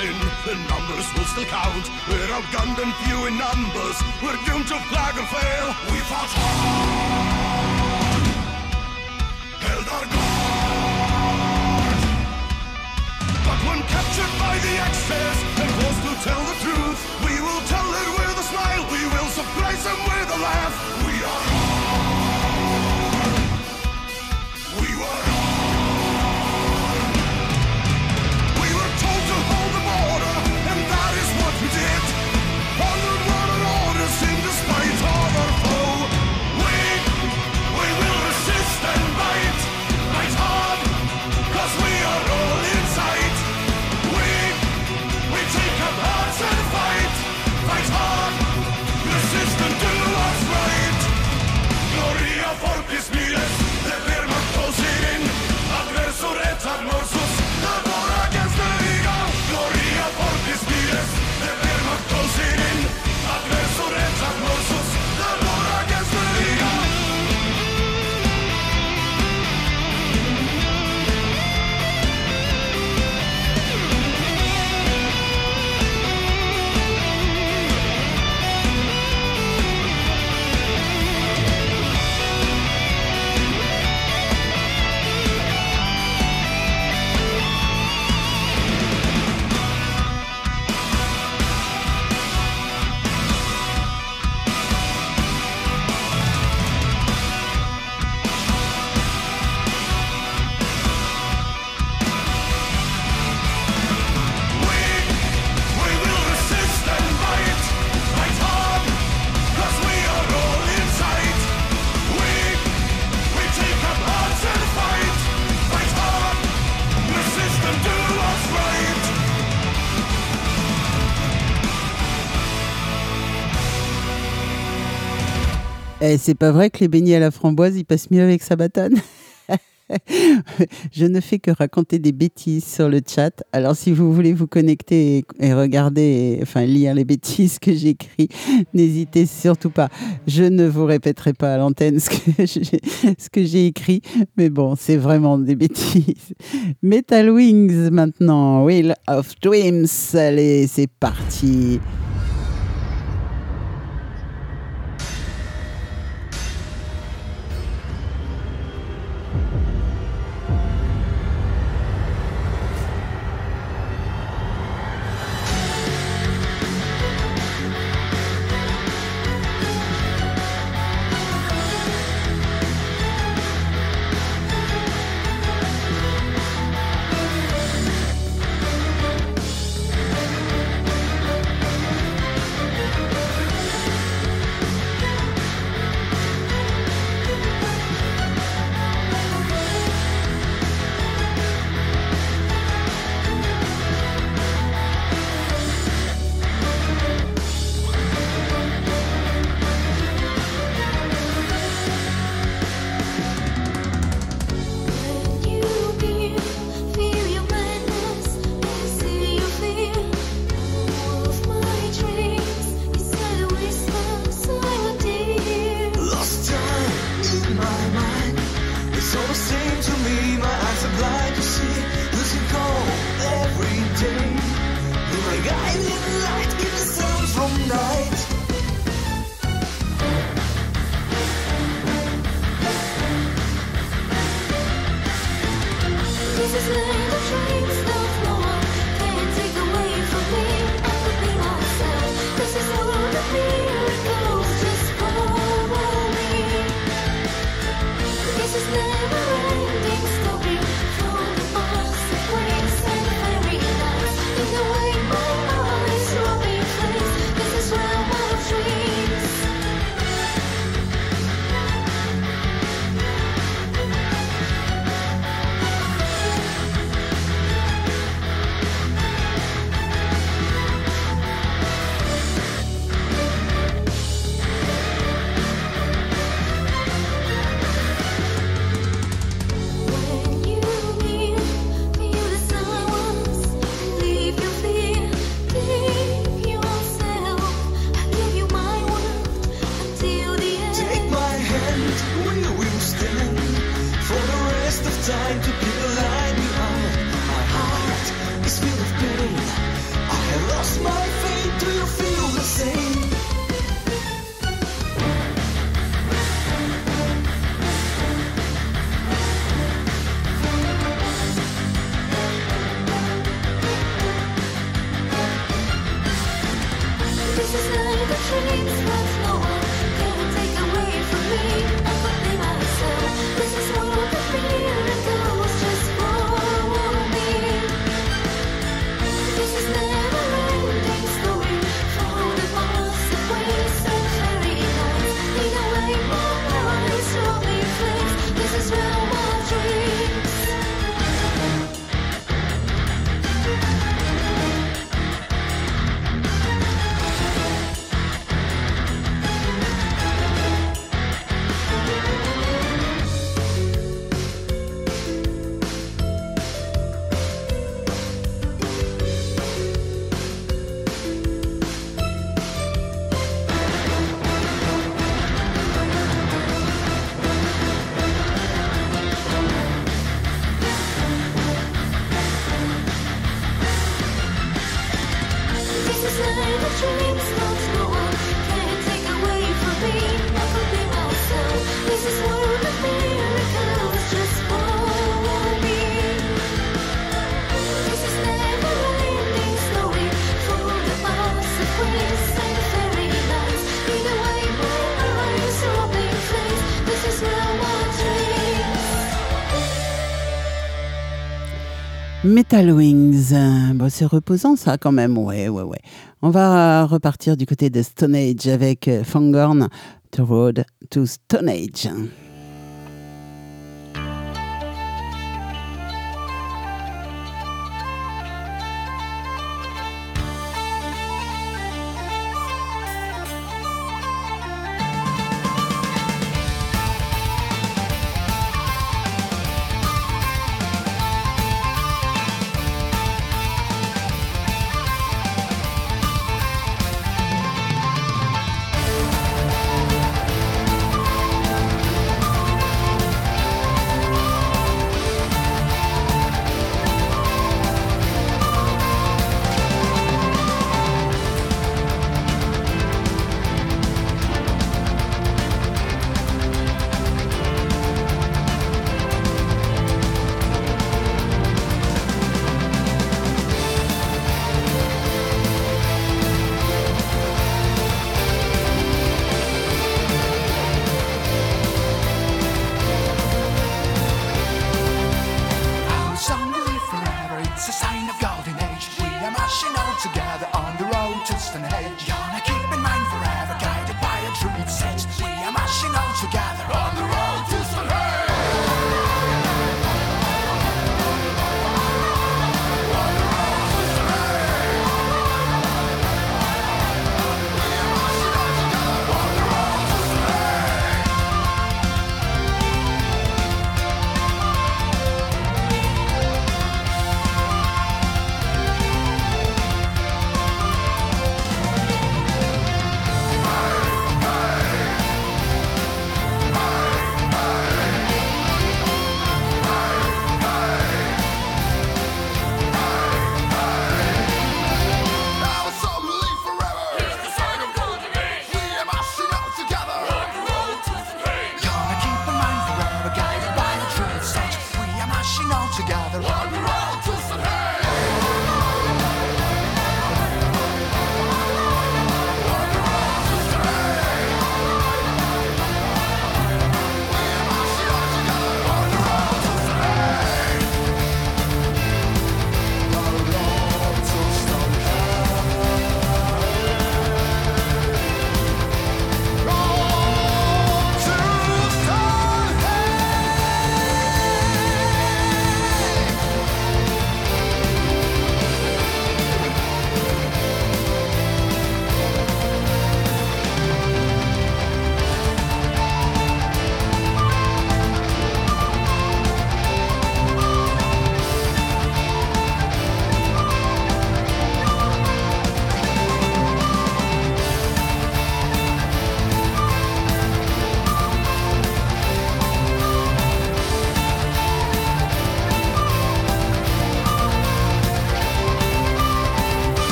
S12: Fighting, the numbers will still count. We're outgunned and few in numbers. We're doomed to flag or fail. We fought hard, held our ground. But when captured by the Axis and forced to tell the truth, we will tell it with a smile. We will surprise them with a laugh. We are
S13: Eh, c'est pas vrai que les beignets à la framboise, ils passent mieux avec Sabatane [laughs] je ne fais que raconter des bêtises sur le chat. Alors, si vous voulez vous connecter et, regarder, enfin lire les bêtises que j'écris, [laughs] n'hésitez surtout pas. Je ne vous répéterai pas à l'antenne [laughs] ce que j'ai écrit, mais bon, c'est vraiment des bêtises. Metal Wings maintenant, Wheel of Dreams. Allez, c'est parti. Metal Wings. Bon, c'est reposant ça quand même, ouais, ouais, ouais. On va repartir du côté de Stone Age avec euh, Fangorn, The Road to Stone Age.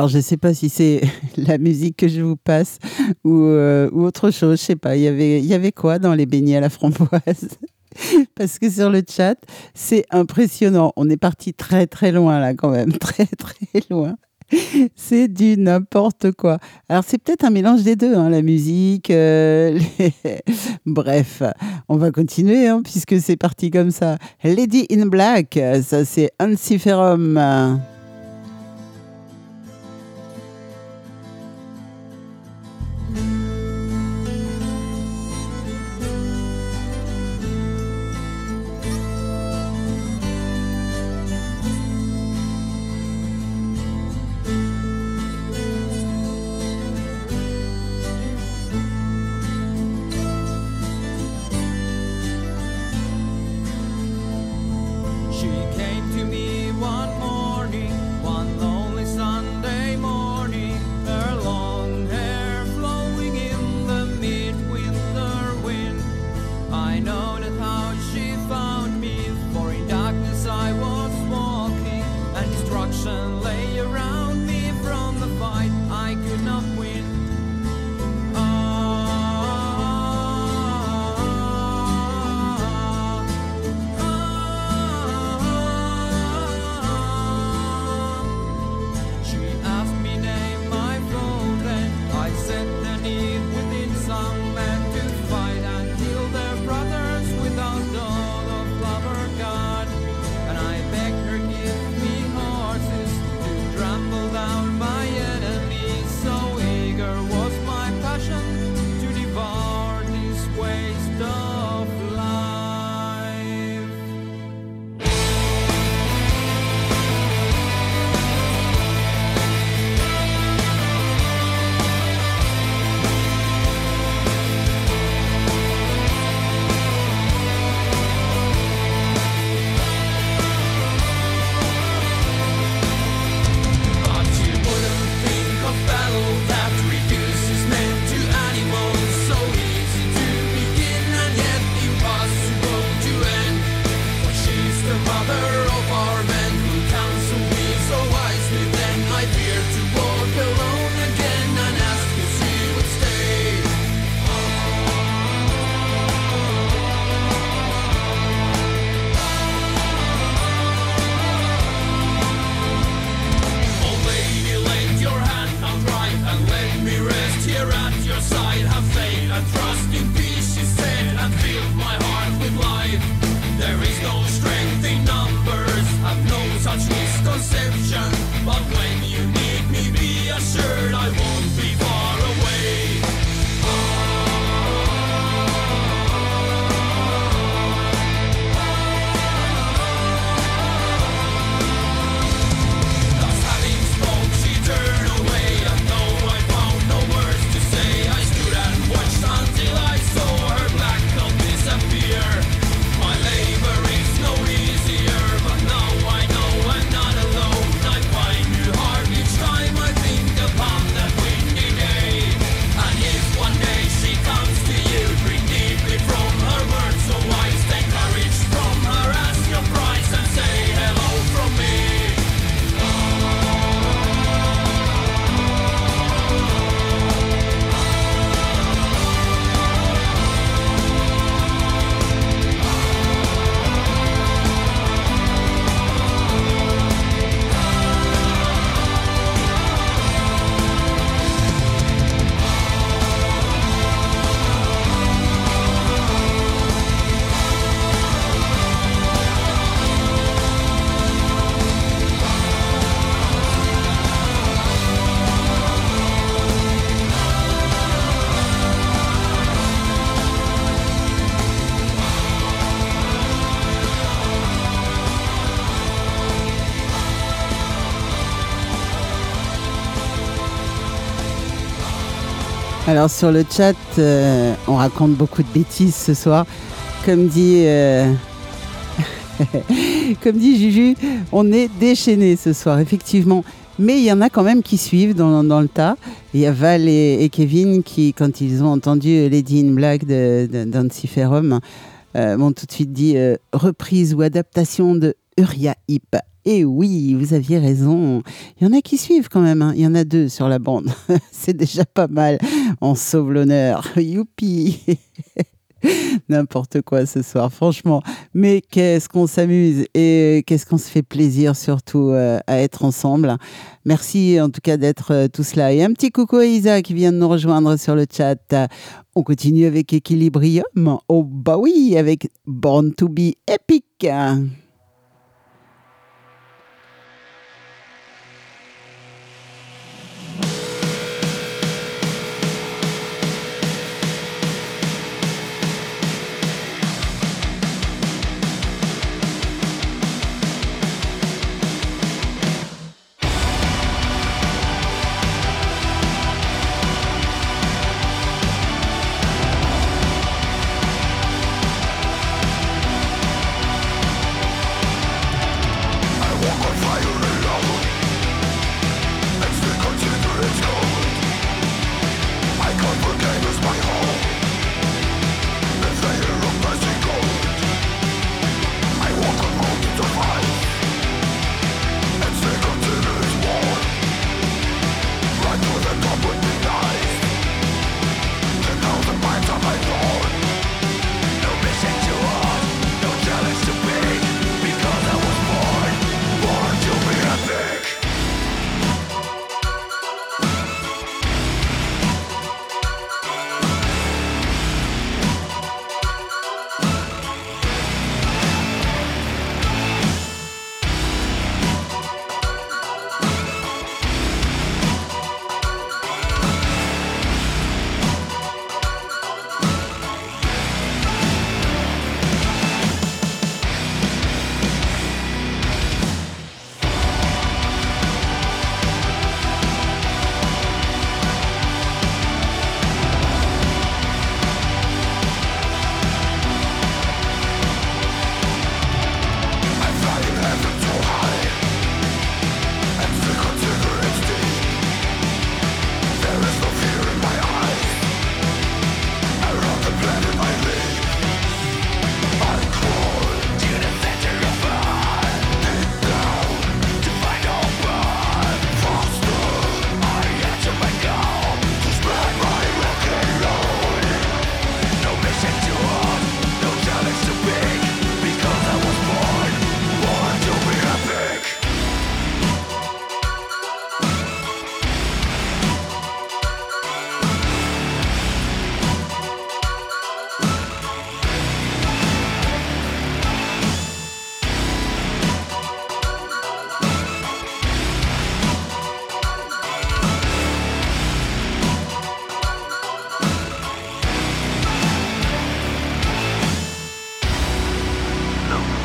S1: Alors, je sais pas si c'est [laughs] la musique que je vous passe ou, euh, autre chose. Je sais pas. Il y avait, quoi dans les beignets à la framboise? [laughs] Parce que sur le chat, c'est impressionnant. On est parti très très loin là quand même, [laughs] très très loin. C'est du n'importe quoi. Alors c'est peut-être un mélange des deux, hein, la musique. euh, Bref, on va continuer hein, puisque c'est parti comme ça. Lady in Black, ça c'est Anciferum. Alors sur le chat, euh, on raconte beaucoup de bêtises ce soir. Comme dit, euh, [laughs] Juju, on est déchaîné ce soir, effectivement. Mais il y en a quand même qui suivent dans, le tas. Il y a Val et, Kevin qui, quand ils ont entendu Lady in Black de, de, euh, m'ont tout de suite dit reprise ou adaptation de Uriah Heep. Et oui, vous aviez raison. Il y en a qui suivent quand même. hein. Il y en a deux sur la bande. [laughs] C'est déjà pas mal. On sauve l'honneur. [laughs] Youpi [laughs] N'importe quoi ce soir, franchement. Mais qu'est-ce qu'on s'amuse et qu'est-ce qu'on se fait plaisir surtout euh, à être ensemble. Merci en tout cas d'être euh, tous là. Et un petit coucou à Isa qui vient de nous rejoindre sur le chat. On continue avec Equilibrium. Oh bah oui, avec Born to be Epic.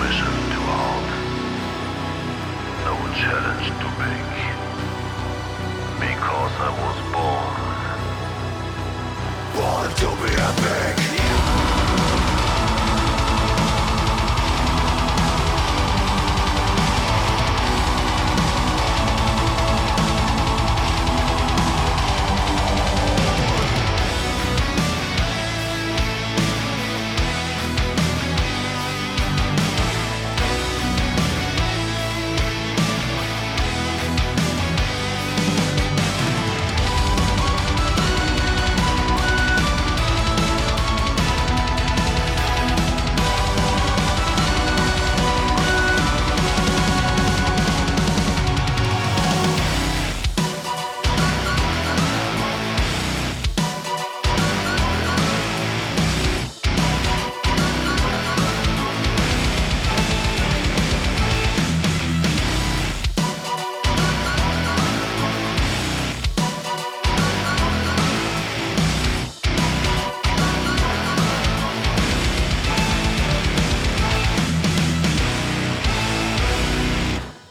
S14: Mission too hard. No challenge too big. Because I was born. Born to be epic.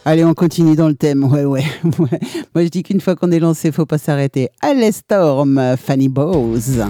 S15: Allez, on continue dans le thème. Ouais, ouais. [laughs] ouais. Moi, je dis qu'une fois qu'on est lancé, faut pas s'arrêter. Allez, Storm, Fanny Bowes.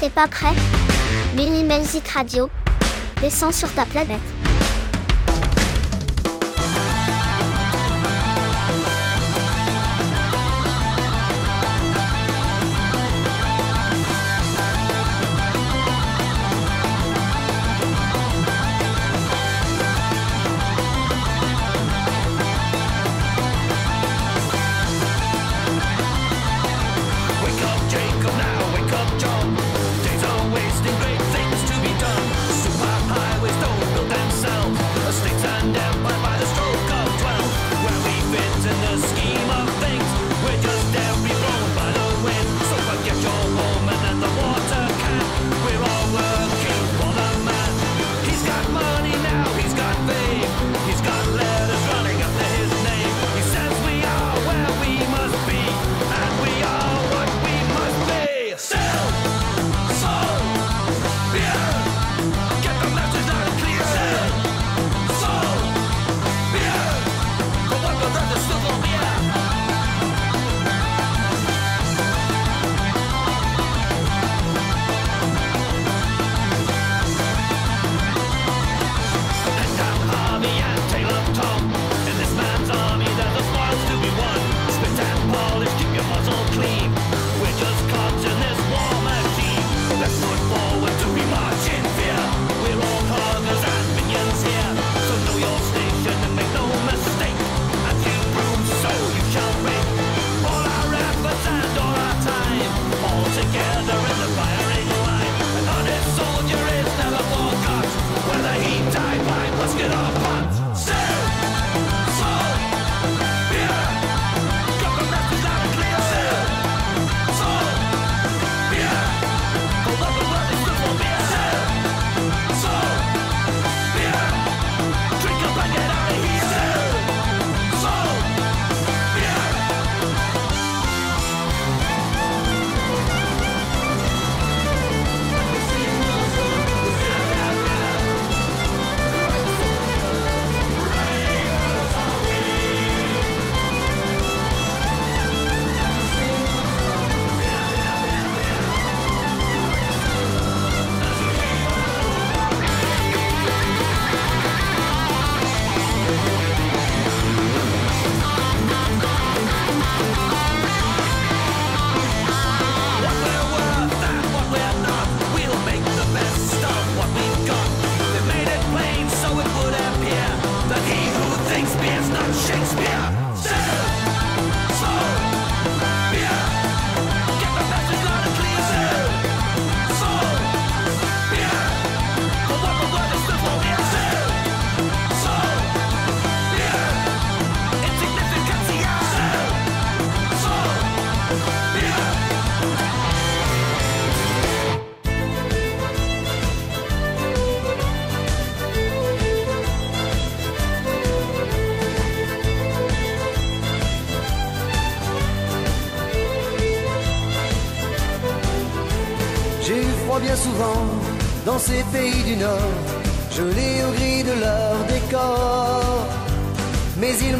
S7: t'es pas prêt Minimalzik Radio, descends sur ta planète.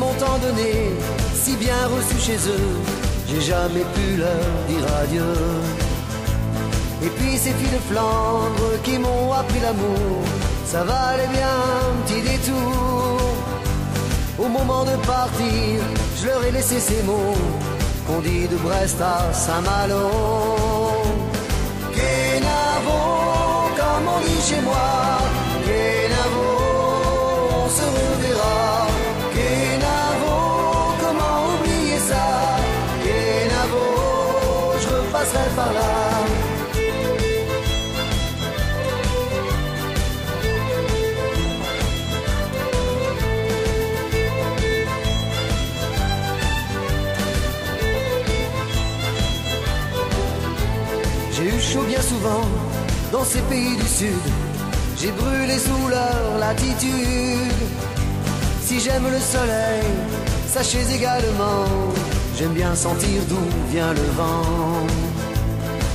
S2: M'ont tant donné, si bien reçu chez eux, j'ai jamais pu leur dire adieu. Et puis ces filles de Flandre qui m'ont appris l'amour, ça valait bien un petit détour. Au moment de partir, je leur ai laissé ces mots qu'on dit de Brest à Saint-Malo. Kenavo, comme on dit chez moi, dans ces pays du Sud. J'ai brûlé sous leur latitude. Si j'aime le soleil, sachez également, j'aime bien sentir d'où vient le vent.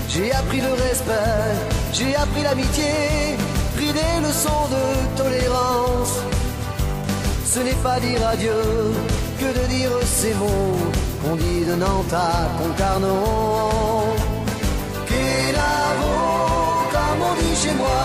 S2: J'ai appris le respect, j'ai appris l'amitié, pris des leçons de tolérance. Ce n'est pas dire adieu que de dire ces mots qu'on dit de Nantes à Concarneau. Chez moi.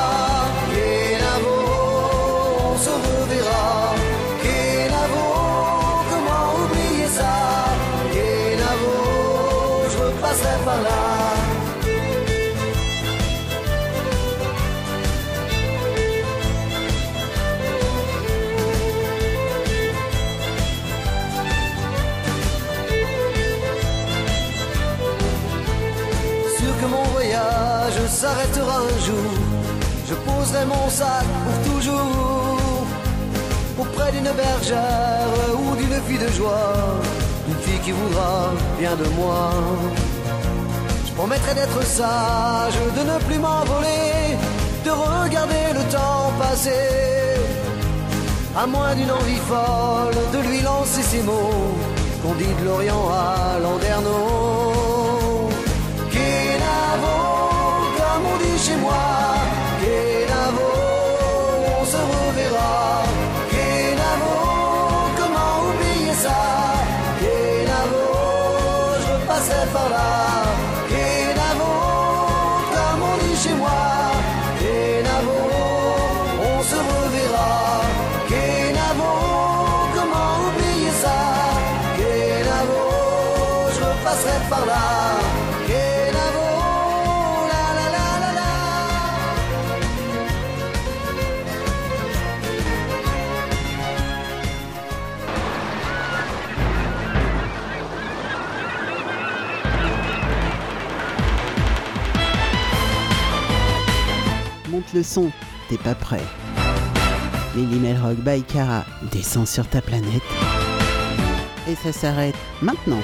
S2: Poserai mon sac pour toujours auprès d'une bergère ou d'une fille de joie, une fille qui voudra bien de moi. Je promettrai d'être sage, de ne plus m'envoler, de regarder le temps passer. À moins d'une envie folle de lui lancer ces mots qu'on dit de l'Orient à Landerneau.
S1: Le son, t'es pas prêt. Lily Melrock by Cara descend sur ta planète. Et ça s'arrête maintenant.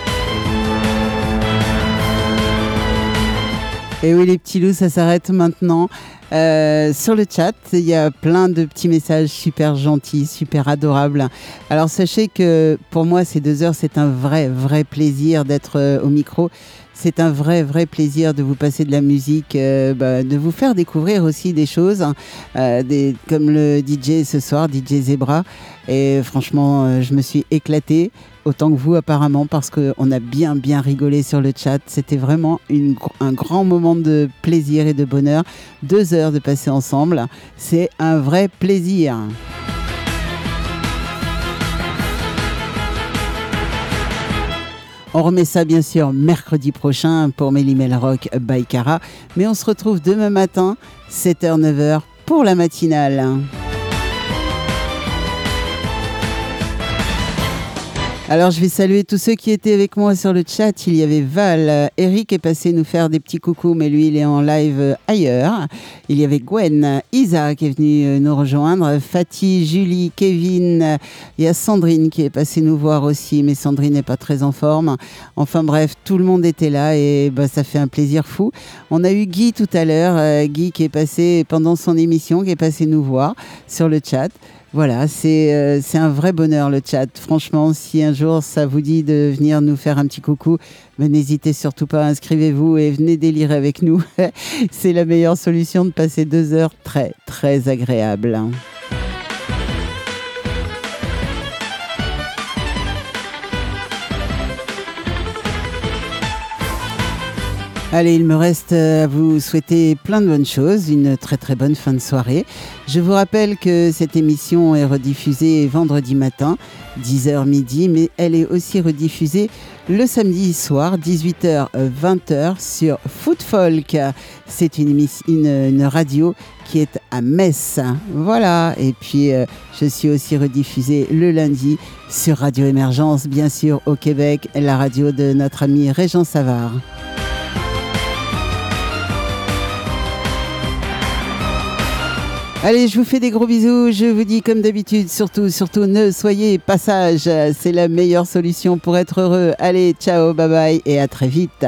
S1: Et oui les petits loups, ça s'arrête maintenant. Euh, sur le chat, il y a plein de petits messages super gentils, super adorables. Alors sachez que pour moi, ces deux heures, c'est un vrai, vrai plaisir d'être euh, au micro. C'est un vrai, vrai plaisir de vous passer de la musique, euh, bah, de vous faire découvrir aussi des choses, hein, euh, comme le DJ ce soir, DJ Zebra. Et franchement, euh, je me suis éclatée, autant que vous apparemment, parce qu'on a bien, bien rigolé sur le chat. C'était vraiment un grand moment de plaisir et de bonheur. Deux heures de passer ensemble, c'est un vrai plaisir. On remet ça bien sûr mercredi prochain pour Mélimel Rock by Cara. Mais on se retrouve demain matin, 7h-9h pour la matinale. Alors je vais saluer tous ceux qui étaient avec moi sur le chat. Il y avait Val, euh, Eric est passé nous faire des petits coucous, mais lui il est en live euh, ailleurs. Il y avait Gwen, Isa qui est venue euh, nous rejoindre, Fatih, Julie, Kevin. euh, Il y a Sandrine qui est passée nous voir aussi, mais Sandrine n'est pas très en forme. Enfin bref, tout le monde était là et bah, ça fait un plaisir fou. On a eu Guy tout à l'heure, euh, Guy qui est passé pendant son émission, qui est passé nous voir sur le chat. Voilà, c'est euh, c'est un vrai bonheur le chat. Franchement, si un jour ça vous dit de venir nous faire un petit coucou, mais n'hésitez surtout pas, inscrivez-vous et venez délirer avec nous. [laughs] c'est la meilleure solution de passer deux heures très très agréables. Allez, il me reste euh, à vous souhaiter plein de bonnes choses, une très très bonne fin de soirée. Je vous rappelle que cette émission est rediffusée vendredi matin, 10h midi, mais elle est aussi rediffusée le samedi soir, 18h-20h sur Foot Folk. C'est une radio qui est à Metz. Voilà, et puis euh, je suis aussi rediffusée le lundi sur Radio Émergence, bien sûr au Québec, la radio de notre ami Régent Savard. Allez, je vous fais des gros bisous. Je vous dis comme d'habitude, surtout, surtout, ne soyez pas sages. C'est la meilleure solution pour être heureux. Allez, ciao, bye bye et à très vite.